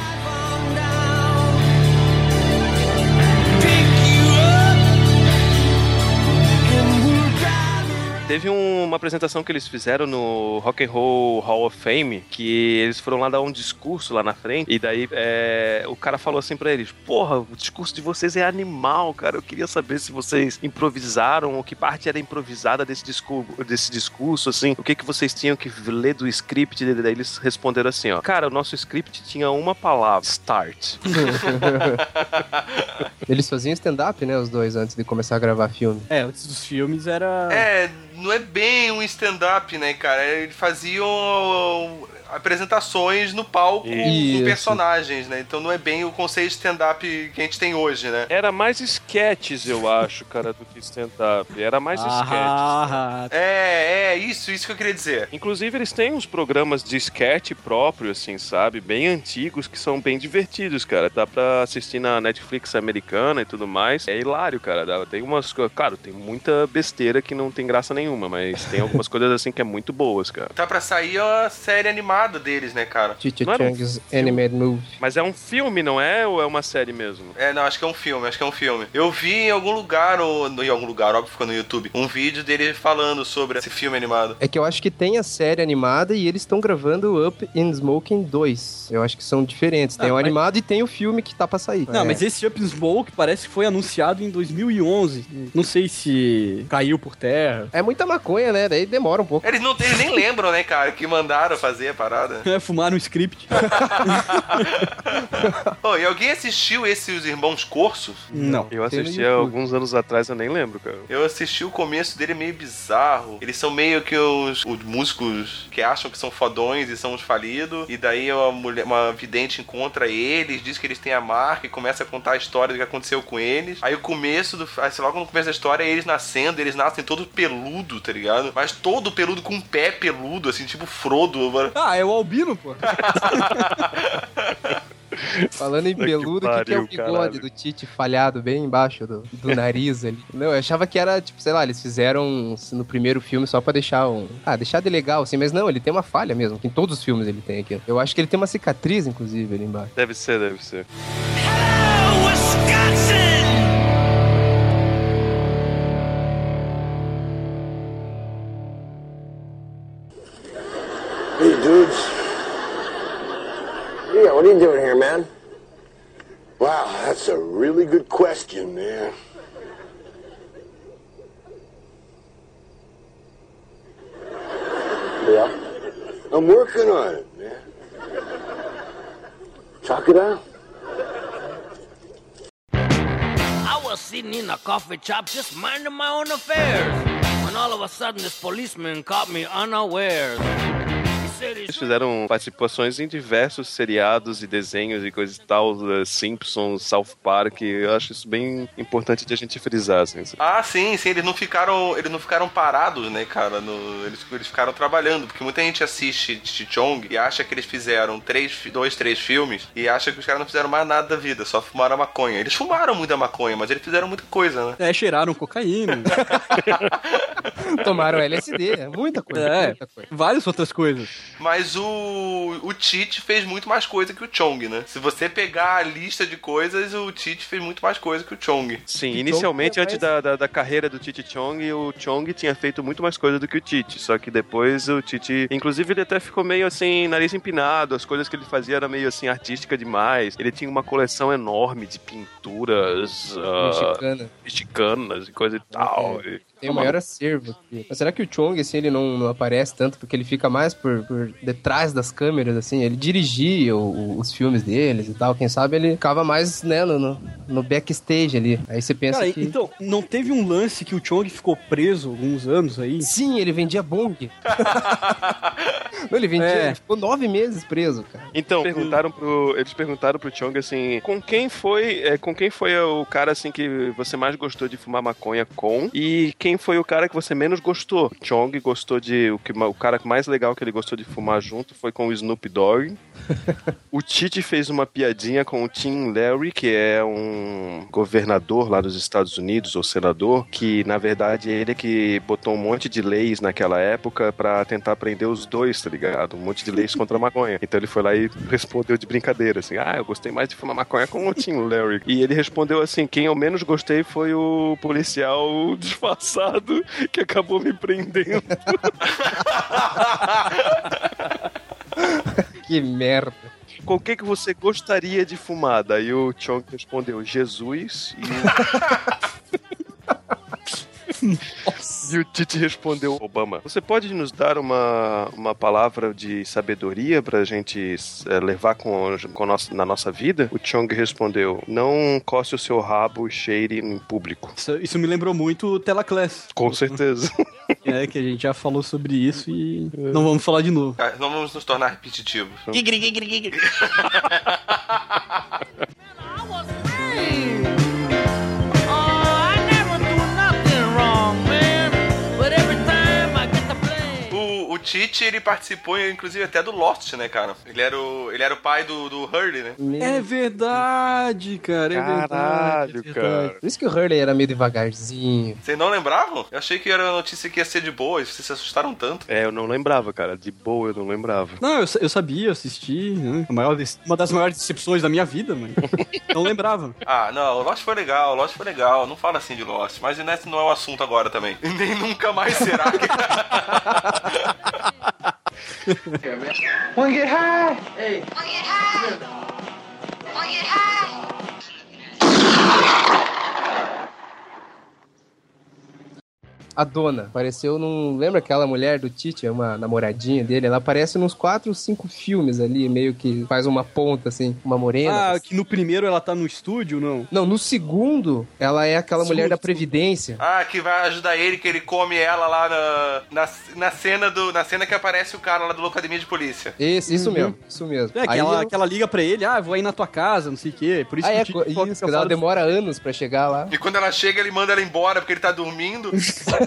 Teve um- uma apresentação que eles fizeram no Rock and Roll Hall of Fame, que eles foram lá dar um discurso lá na frente, e daí é, o cara falou assim pra eles, porra, o discurso de vocês é animal, cara, eu queria saber se vocês improvisaram, ou que parte era improvisada desse discurso, desse discurso assim, o que que vocês tinham que ler do script, e daí eles responderam assim, ó, cara, o nosso script tinha uma palavra, start. Eles faziam stand-up, né, os dois, antes de começar a gravar filme. É, antes dos filmes era. É, não é bem um stand-up, né, cara? Eles faziam apresentações no palco Isso. com personagens, né? Então não é bem o conceito de stand-up que a gente tem hoje, né? Era mais sketches, eu acho, cara, do que stand-up. Era mais sketches. Ah, É, é, isso, isso que eu queria dizer. Inclusive, eles têm uns programas de sketch próprio, assim, sabe? Bem antigos, que são bem divertidos, cara. Dá pra assistir na Netflix americana e tudo mais. É hilário, cara. Dá- Tem umas coisas... Claro, tem muita besteira que não tem graça nenhuma, mas tem algumas coisas, assim, que é muito boas, cara. Tá pra sair a série animada deles, né, cara? Era um Chang's? Animated Movie. Mas é um filme, não é? Ou é uma série mesmo? É, não, acho que é um filme, acho que é um filme. Eu vi em algum lugar, ou em algum lugar, óbvio, ficou no YouTube, um vídeo dele falando sobre esse filme animado. É que eu acho que tem a série animada e eles estão gravando Up in Smoking 2. Eu acho que são diferentes. Tem Ah, o mas- animado e tem o filme que tá pra sair. Não, É. mas esse Up in Smoke parece que foi anunciado em 2011. Não sei se caiu por terra. É muita maconha, né? Daí demora um pouco. Eles, não, eles nem lembram, né, cara, que mandaram fazer a parada. É, fumaram um script. Ô, e alguém assistiu esse Os Irmãos Corsos? Não. Eu assisti há alguns anos atrás, eu nem lembro, cara. Eu assisti o começo dele é meio bizarro. Eles são meio que os, os músicos que acham que são fodões e são os falidos. E daí uma mulher, uma vidente encontra eles, diz que eles têm a marca e começa a contar a história do que aconteceu com eles. Aí o começo do. Aí, sei logo no começo da história é eles nascendo, eles nascem todo peludo, tá ligado? Mas todo peludo com um pé peludo, assim, tipo Frodo. mano. Ah, é o Albino, pô. Falando em que peludo, o que, que é o bigode caralho. do Tite falhado bem embaixo do, do nariz ali? Não, eu achava que era, tipo, sei lá, eles fizeram no primeiro filme só pra deixar um. Ah, deixar de legal, assim, mas não, ele tem uma falha mesmo, que em todos os filmes ele tem aqui. Eu acho que ele tem uma cicatriz, inclusive, ali embaixo. Deve ser, deve ser. Wow, that's a really good question, man. Yeah. I'm working on it, man. Talk it out. I was sitting in a coffee shop just minding my own affairs. When all of a sudden this policeman caught me unawares. Eles fizeram participações em diversos seriados e desenhos e coisas e tal, eh, Simpsons, South Park, eu acho isso bem importante de a gente frisar, assim. Ah, sim, sim, eles não ficaram, eles não ficaram parados, né, cara? No- eles, eles ficaram trabalhando, porque muita gente assiste Chichong e acha que eles fizeram três, dois, três filmes e acha que os caras não fizeram mais nada da vida, só fumaram a maconha. Eles fumaram muita maconha, mas eles fizeram muita coisa, né? É, cheiraram cocaína. Tomaram LSD, é muita coisa, É. muita coisa. Várias outras coisas. Mas o, o Tite fez muito mais coisa que o Chong, né? Se você pegar a lista de coisas, o Tite fez muito mais coisa que o Chong. Sim, Chong inicialmente, é antes da, da, da carreira do Tite Chong, o Chong tinha feito muito mais coisa do que o Tite. Só que depois o Tite. Inclusive, ele até ficou meio assim, nariz empinado. As coisas que ele fazia eram meio assim, artística demais. Ele tinha uma coleção enorme de pinturas Mexicana. mexicanas e coisa e tal. E- Tem o maior acervo aqui. Mas será que o Chong, assim, ele não, não aparece tanto porque ele fica mais por, por detrás das câmeras, assim? Ele dirigia o- o- os filmes deles e tal. Quem sabe ele ficava mais, né, no, no, backstage ali. Aí você pensa Cara, que... então, não teve um lance que o Chong ficou preso alguns anos aí? Sim, ele vendia bong. não, ele vendia... É. Ele ficou nove meses preso, cara. Então, perguntaram pro, eles perguntaram pro Chong assim, com quem foi, é, com quem foi o cara assim que você mais gostou de fumar maconha com e quem foi o cara que você menos gostou? Chong gostou de o que o cara mais legal que ele gostou de fumar junto foi com o Snoop Dogg. o Tite fez uma piadinha com o Tim Larry, que é um governador lá dos Estados Unidos ou senador, que na verdade ele é que botou um monte de leis naquela época pra tentar prender os dois, tá ligado? Um monte de leis contra a maconha. Então ele foi lá e respondeu de brincadeira, assim: Ah, eu gostei mais de fumar maconha com o Tim Larry. E ele respondeu assim: Quem eu menos gostei foi o policial disfarçado que acabou me prendendo. Que merda. Com o que, que você gostaria de fumar? Daí o Chong respondeu: Jesus. E. E o Tite respondeu, Obama, você pode nos dar uma, uma palavra de sabedoria pra gente eh, levar com, com nossa, na nossa vida? O Chong respondeu, não coce o seu rabo e cheire em público. Isso, isso me lembrou muito o Telaclass. Com certeza. É, que a gente já falou sobre isso e não vamos falar de novo. Ah, Não vamos nos tornar repetitivos. Giggity, giggity, giggity. Tite, ele participou, inclusive, até do Lost, né, cara? Ele era o, ele era o pai do, do Hurley, né? É verdade, cara. É Caralho, verdade, é cara. verdade. Por isso que o Hurley era meio devagarzinho. Vocês não lembravam? Eu achei que era notícia que ia ser de boa, e vocês se assustaram tanto. É, eu não lembrava, cara. De boa, eu não lembrava. Não, eu, eu sabia, eu assisti. Né? A maior uma das maiores decepções da minha vida, mano. não lembrava. Ah, não, o Lost foi legal, o Lost foi legal. Não fala assim de Lost, mas esse não é o assunto agora também. Nem nunca mais será. Wanna get high? Hey. Wanna get high? Wanna get high? A dona apareceu num. Lembra aquela mulher do Tite, uma namoradinha dele? Ela aparece nos quatro, cinco filmes ali, meio que faz uma ponta, assim, uma morena. Ah, que no primeiro ela tá no estúdio, não? Não, no segundo, ela é aquela Segundo, mulher da. Previdência. ah, que vai ajudar ele, que ele come ela lá na, na, na cena do. Na cena que aparece o cara lá do Academia de Polícia. Esse, isso Uhum. mesmo, isso mesmo. É, que, Aí ela, ela- que ela liga pra ele, ah, vou aí na tua casa, não sei o quê. Por isso Ah, que é, isso, que ela demora anos pra chegar lá. E quando ela chega, ele manda ela embora porque ele tá dormindo.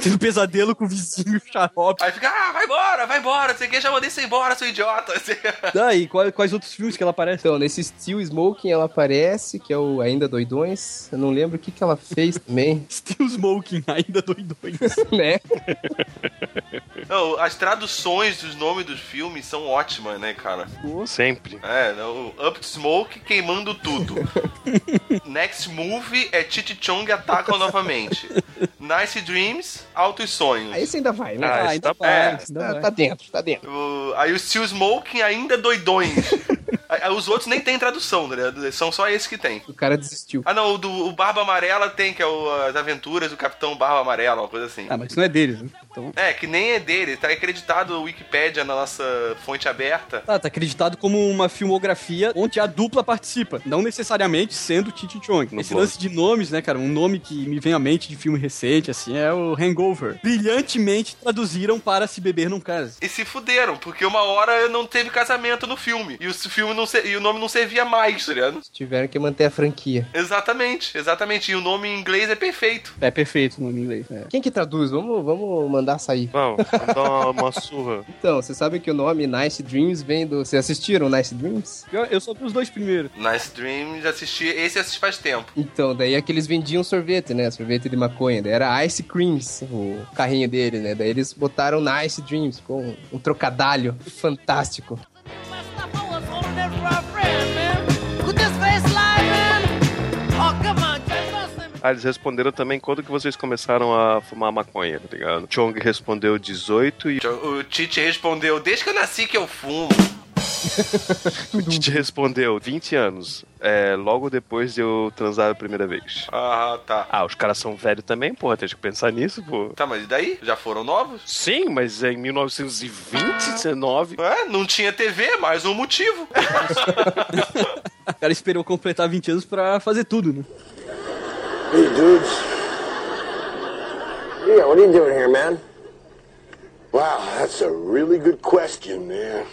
tendo pesadelo com o vizinho xarope. Aí fica, ah, vai embora, vai embora, você quer já mandei você embora, seu idiota. Assim. Daí, quais, quais outros filmes que ela aparece? Então, nesse Steel Smoking ela aparece, que é o Ainda Doidões. Eu não lembro o que, que ela fez também, Still Smoking, ainda doidões. né? Não, as traduções dos nomes dos filmes são ótimas, né, cara? Sempre. É, o Up to Smoke queimando tudo. Next Movie é Titi Chong atacam novamente. Nice Dreams, Altos Sonhos. Aí você ainda vai, né? Ah, Ah, esse tá ainda vai, é, ainda tá, vai. tá dentro, tá dentro. O- aí o Still Smoking ainda doidões. Os outros nem tem tradução, né? São só esses que tem. O cara desistiu. Ah, não, o, do, o Barba Amarela tem, que é o, as aventuras do Capitão Barba Amarela, uma coisa assim. Ah, mas isso não é deles, né? Então... É, que nem é dele, tá acreditado no Wikipedia na nossa fonte aberta. Ah, tá acreditado como uma filmografia onde a dupla participa, não necessariamente sendo Titi Chong. No Esse plot. lance de nomes, né, cara? Um nome que me vem à mente de filme recente, assim, é o Hangover. Brilhantemente traduziram para Se Beber Não Case. E se fuderam, porque uma hora não teve casamento no filme. E o filme não e o nome não servia mais, tá ligado? Tiveram que manter a franquia. Exatamente, exatamente. E o nome em inglês é perfeito. É perfeito o nome em inglês. É. Quem que traduz? Vamos, vamos mandar sair. Vamos, vamos dar uma, uma surra. Então, você sabe que o nome Nice Dreams vem do. Vocês assistiram Nice Dreams? Eu, eu só vi os dois primeiros. Nice Dreams, assisti. Esse eu assisti faz tempo. Então, daí é que eles vendiam sorvete, né? Sorvete de maconha. Daí era Ice Creams, o carrinho dele, né? Daí eles botaram Nice Dreams, ficou um, um trocadalho fantástico. Ah, eles responderam também quando que vocês começaram a fumar maconha, tá ligado? Chong respondeu 18 e O Tite respondeu: Desde que eu nasci que eu fumo. o Tite respondeu 20 anos. É, logo depois de eu transar a primeira vez. Ah, tá. Ah, os caras são velhos também, porra, tem que pensar nisso, pô. Tá, mas e daí? Já foram novos? Sim, mas é em 1920, 19. É, não tinha TV, mais um motivo. O cara esperou completar 20 anos pra fazer tudo, né? Hey, dudes. Yeah, what are you doing here, man? Wow, that's a really good question, man.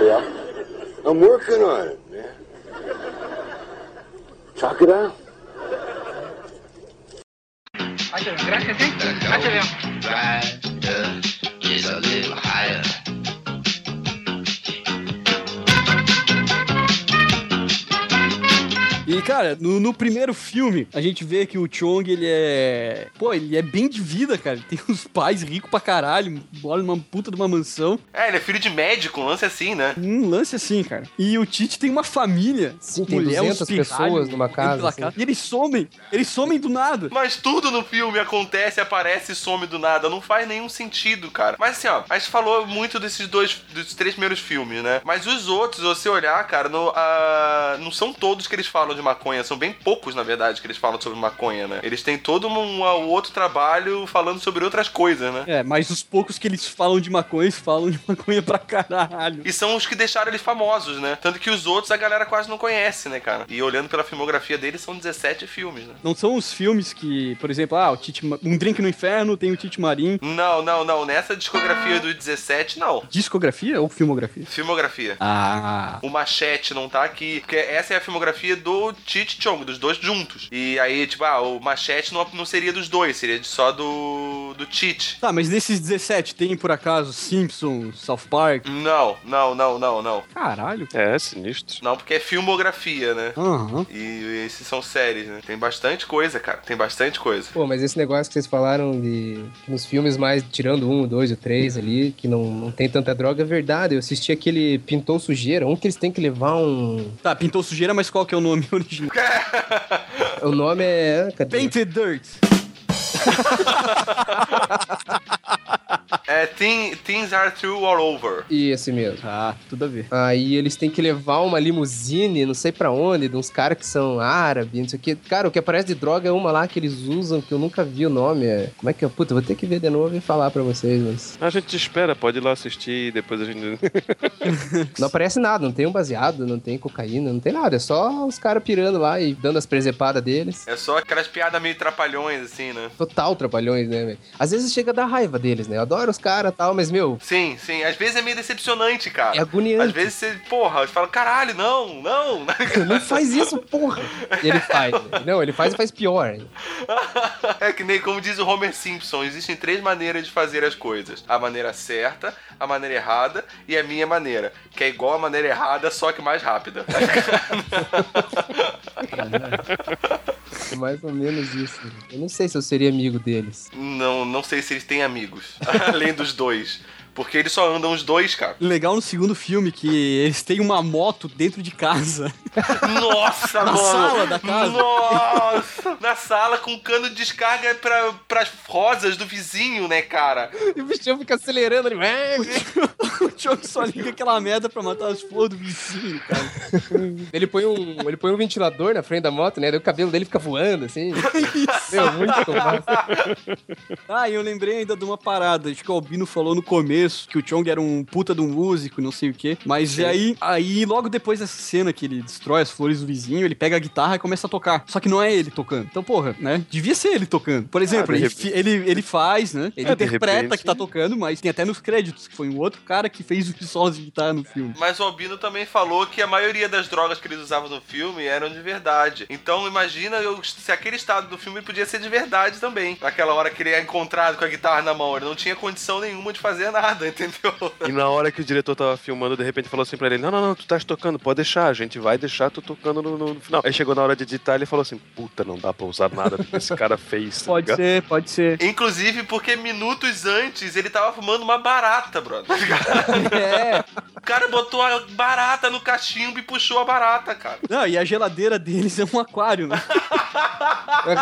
Yeah. I'm working on it, man. Talk it out. E, cara, no, no primeiro filme, a gente vê que o Chong, ele é. Pô, ele é bem de vida, cara. Ele tem uns pais ricos pra caralho, mora numa puta de uma mansão. É, ele é filho de médico, um lance assim, né? Um lance assim, cara. E o Tite tem uma família. Sim, tem 200 uns pirralhos pessoas numa casa, assim. E eles somem. Eles somem do nada. Mas tudo no filme acontece, aparece e some do nada. Não faz nenhum sentido, cara. Mas assim, ó, a gente falou muito desses dois, dos três primeiros filmes, né? Mas os outros, se você olhar, cara, no, ah, não são todos que eles falam de maconha. São bem poucos, na verdade, que eles falam sobre maconha, né? Eles têm todo um, um outro trabalho falando sobre outras coisas, né? É, mas os poucos que eles falam de maconha, eles falam de maconha pra caralho. E são os que deixaram eles famosos, né? Tanto que os outros a galera quase não conhece, né, cara? E olhando pela filmografia deles, são 17 filmes, né? Não são os filmes que, por exemplo, ah, o Tite, Um Drink no Inferno tem o Tite Marim. Não, não, não. Nessa discografia do 17, não. Discografia ou filmografia? Filmografia. Ah. O Machete não tá aqui. Porque essa é a filmografia do Cheech Chong, dos dois juntos. E aí, tipo, ah, o Machete não, não seria dos dois, seria só do, do Cheech. Tá, mas desses 17 tem por acaso Simpsons, South Park? Não, não, não, não, não. Caralho. É, sinistro. Não, porque é filmografia, né? Aham. E esses são séries, né? Tem bastante coisa, cara. Tem bastante coisa. Pô, mas esse negócio que vocês falaram de nos filmes mais, tirando um, dois, o três ali, que não, não tem tanta droga, é verdade. Eu assisti aquele Pintou Sujeira, um que eles têm que levar um. Tá, pintou sujeira, mas qual que é o nome original? O nome é. Cadê? Painted Dirt. É Thing- Things Are True All Over. E esse mesmo. Ah, tudo a ver. Aí eles têm que levar uma limusine, não sei pra onde, de uns caras que são árabes, não sei o que. Cara, o que aparece de droga é uma lá que eles usam, que eu nunca vi o nome. É... Como é que é? Puta, eu vou ter que ver de novo e falar pra vocês, mas. A gente te espera, pode ir lá assistir e depois a gente. Não aparece nada, não tem um baseado, não tem cocaína, não tem nada. É só os caras pirando lá e dando as presepadas deles. É só aquelas piadas meio trapalhões, assim, né? Total trapalhões, né, velho? Às vezes chega a dar raiva deles, né? Eu adoro os caras e tal, mas, meu, Sim, sim. Às vezes é meio decepcionante, cara. é agoniante. Às vezes você, porra, você fala, caralho, não, não. Não faz isso, porra! E ele faz. né? Não, ele faz e faz pior. É que nem como diz o Homer Simpson, existem três maneiras de fazer as coisas: a maneira certa, a maneira errada e a minha maneira, que é igual a maneira errada, só que mais rápida. É mais ou menos isso. Eu não sei se eu seria amigo deles. não, não sei se eles têm amigos, além dos dois. Porque eles só andam os dois, cara. Legal no segundo filme que eles têm uma moto dentro de casa. Nossa, Na mano! sala da casa. Nossa! Na sala com cano de descarga pra, pras rosas do vizinho, né, cara? E o bichão fica acelerando ali. o Choke só liga aquela merda pra matar as flores do vizinho, cara. Ele põe um, ele põe um ventilador na frente da moto, né? Daí o cabelo dele fica voando, assim. Meu, muito massa. Ah, e eu lembrei ainda de uma parada. Acho que o Albino falou no começo que o Chong era um puta de um músico, não sei o quê. Mas e aí, aí, logo depois dessa cena que ele destrói as flores do vizinho, ele pega a guitarra e começa a tocar. Só que não é ele tocando. Então, porra, né? Devia ser ele tocando. Por exemplo, Ah, ele, ele, ele faz, né? Ele É, interpreta repente. que tá tocando, mas tem até nos créditos que foi um outro cara que fez os solos de guitarra no filme. Mas o Albino também falou que a maioria das drogas que eles usavam no filme eram de verdade. Então imagina eu- se aquele estado do filme podia ser de verdade também. Naquela hora que ele é encontrado com a guitarra na mão, ele não tinha condição nenhuma de fazer nada, entendeu? E na hora que o diretor tava filmando, de repente falou assim pra ele: Não, não, não, tu estás tocando, pode deixar, a gente vai deixar tu tocando no, no final. Aí chegou na hora de editar ele falou assim: Puta, não dá pra usar nada do que esse cara fez. tá Pode ligado? ser, pode ser. Inclusive porque minutos antes ele tava fumando uma barata, brother. É, O cara botou a barata no cachimbo e puxou a barata, cara. Não, e a geladeira deles é um aquário, né?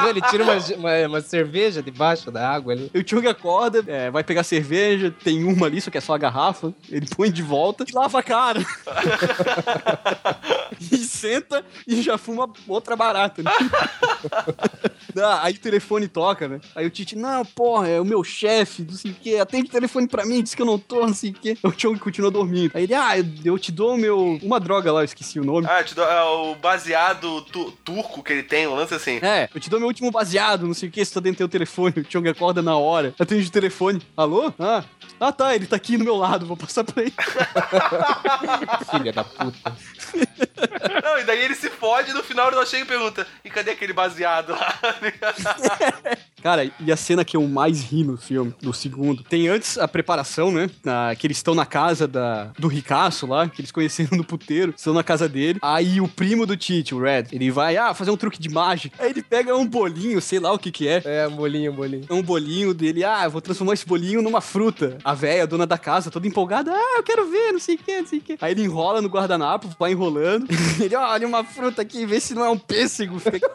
ele tira uma, uma, uma cerveja debaixo da água ali. O Chung acorda, é, vai pegar cerveja, tem uma ali, só que é só a garrafa. Ele põe de volta e lava a cara. e senta e já fuma outra barata. Né? Ah, aí o telefone toca, né? Aí o Tite, não, porra, é o meu chefe, não sei o quê, atende o telefone pra mim, diz que eu não tô, não sei o quê. O Chung continua dormindo. Aí ele, ah, eu, eu te dou o meu. Uma droga lá, eu esqueci o nome. Ah, te dou, é o baseado tu- turco que ele tem, um lance assim. É, eu te dou meu último baseado, não sei o que, se tá dentro do teu telefone. O Chong acorda na hora, atende o telefone. Alô? Ah, ah tá, ele tá aqui do meu lado, vou passar pra ele. Filha da puta. Não, e daí ele se fode e no final ele só chega e pergunta: e cadê aquele baseado lá? Cara, e a cena que eu mais ri no filme, do segundo, tem antes a preparação, né? Na- que eles estão na casa da, do ricaço lá, que eles conheceram no puteiro, estão na casa dele. Aí o primo do Tite, o Red, ele vai, ah, fazer um truque de mágica. Aí ele pega um bolinho, sei lá o que que é. É, um bolinho, um bolinho. É um bolinho dele, ah, eu vou transformar esse bolinho numa fruta. A véia, a dona da casa, toda empolgada, ah, eu quero ver, não sei o que, não sei o que. Aí ele enrola no guardanapo, vai enrolando. ele, "Ó, olha uma fruta aqui, vê se não é um pêssego. Fica-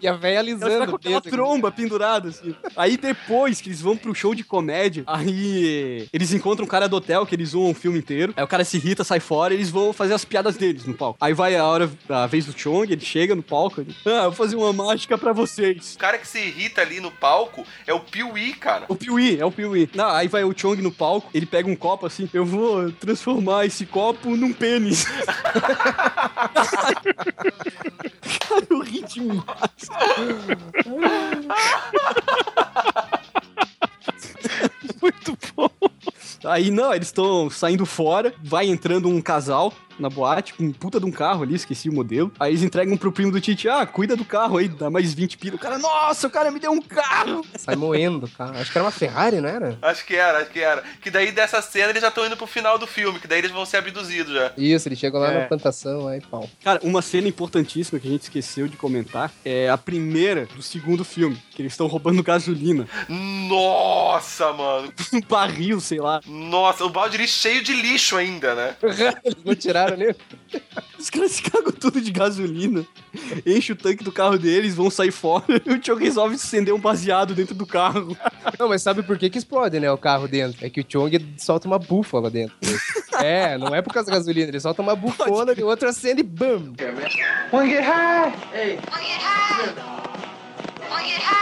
E a véia Ela fica alisando com aquela tromba pendurada, assim. Aí depois que eles vão pro show de comédia, aí eles encontram um cara do hotel que eles zoam o filme inteiro. Aí o cara se irrita, sai fora e eles vão fazer as piadas deles no palco. Aí vai a hora, a vez do Chong, ele chega no palco, ele, ah, eu vou fazer uma mágica pra vocês. O cara que se irrita ali no palco é o Piuí, cara. O Piuí, é o Piuí. Não, aí vai o Chong no palco, ele pega um copo assim, eu vou transformar esse copo num pênis. Cara, eu ri Nossa. Oh, Aí, não, eles estão saindo fora, vai entrando um casal na boate, com um puta de um carro ali, esqueci o modelo. Aí eles entregam pro primo do Tite, ah, cuida do carro aí, dá mais 20 pila. O cara, nossa, o cara me deu um carro. Sai moendo, cara. Acho que era uma Ferrari, não era? Acho que era, acho que era. Que daí dessa cena eles já estão indo pro final do filme, que daí eles vão ser abduzidos já. Isso, ele chega lá É. na plantação, aí pau. Cara, uma cena importantíssima que a gente esqueceu de comentar é a primeira do segundo filme, que eles estão roubando gasolina. Nossa, mano. Um barril, sei lá. Nossa, o balde ali cheio de lixo ainda, né? Eles não tiraram nem. Os caras se cagam tudo de gasolina, enchem o tanque do carro deles, vão sair fora. E o Choke resolve acender um baseado dentro do carro. Não, mas sabe por que que explode, né, o carro dentro? É que o Chong solta uma bufa lá dentro. é, não é por causa da gasolina, ele solta uma bufona e o outro acende e bam! Wanna get high? Hey. Wanna get high? Wanna get high?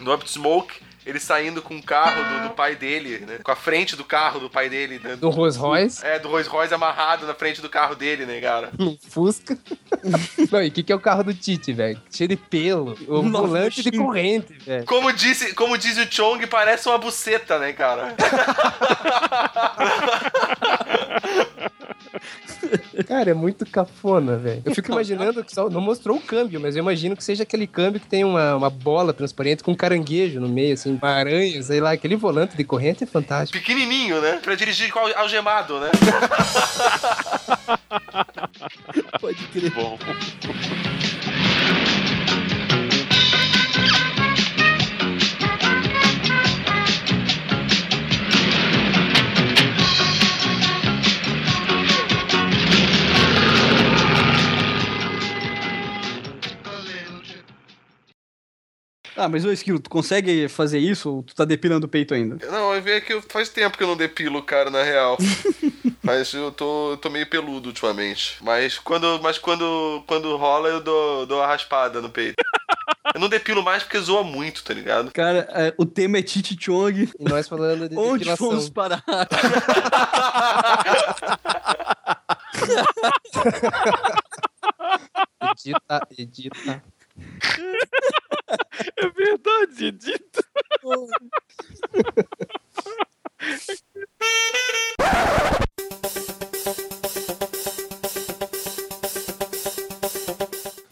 No Up Smoke, ele saindo com o carro do, do pai dele, né? Com a frente do carro do pai dele, né? Do Rolls Royce. É, do Rolls Royce amarrado na frente do carro dele, né, cara? Um Fusca. Não, e o que, que é o carro do Tite, velho? Cheio de pelo. O Nossa, volante de corrente, velho. Como disse, como diz o Chong, parece uma buceta, né, cara? Cara, é muito cafona, velho. Eu fico imaginando que só não mostrou o câmbio, mas eu imagino que seja aquele câmbio que tem uma, uma bola transparente com um caranguejo no meio, assim, uma aranha, sei lá. Aquele volante de corrente é fantástico. Pequenininho, né? Pra dirigir com al- algemado, né? Pode crer. Bom. Ah, mas ô Esquilo, tu consegue fazer isso ou tu tá depilando o peito ainda? Não, eu vejo que faz tempo que eu não depilo, cara, na real. mas eu tô, eu tô meio peludo ultimamente. Mas quando, mas quando, quando rola, eu dou, dou uma raspada no peito. Eu não depilo mais porque zoa muito, tá ligado? Cara, é, o tema é Titi Chong. E nós falando de Onde depilação. fomos parar? Edita, edita. É verdade, Edito.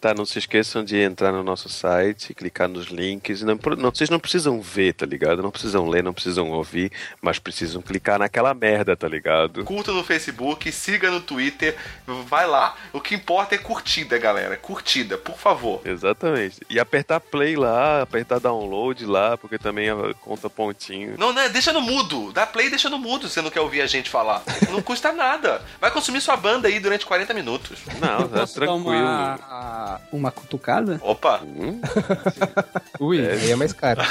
Tá, não se esqueçam de entrar no nosso site, clicar nos links. Não, não- vocês não precisam ver, tá ligado? Não precisam ler, não precisam ouvir, mas precisam clicar naquela merda, tá ligado? Curta no Facebook, siga no Twitter, vai lá. O que importa é curtida, galera. Curtida, por favor. Exatamente. E apertar play lá, apertar download lá, porque também a- conta pontinho. Não, né? Deixa no mudo. Dá play e deixa no mudo se você não quer ouvir a gente falar. Não custa nada. Vai consumir sua banda aí durante 40 minutos. Não, tá Posso dar uma, cutucada? Opa! Hum? Ui, aí é mais caro.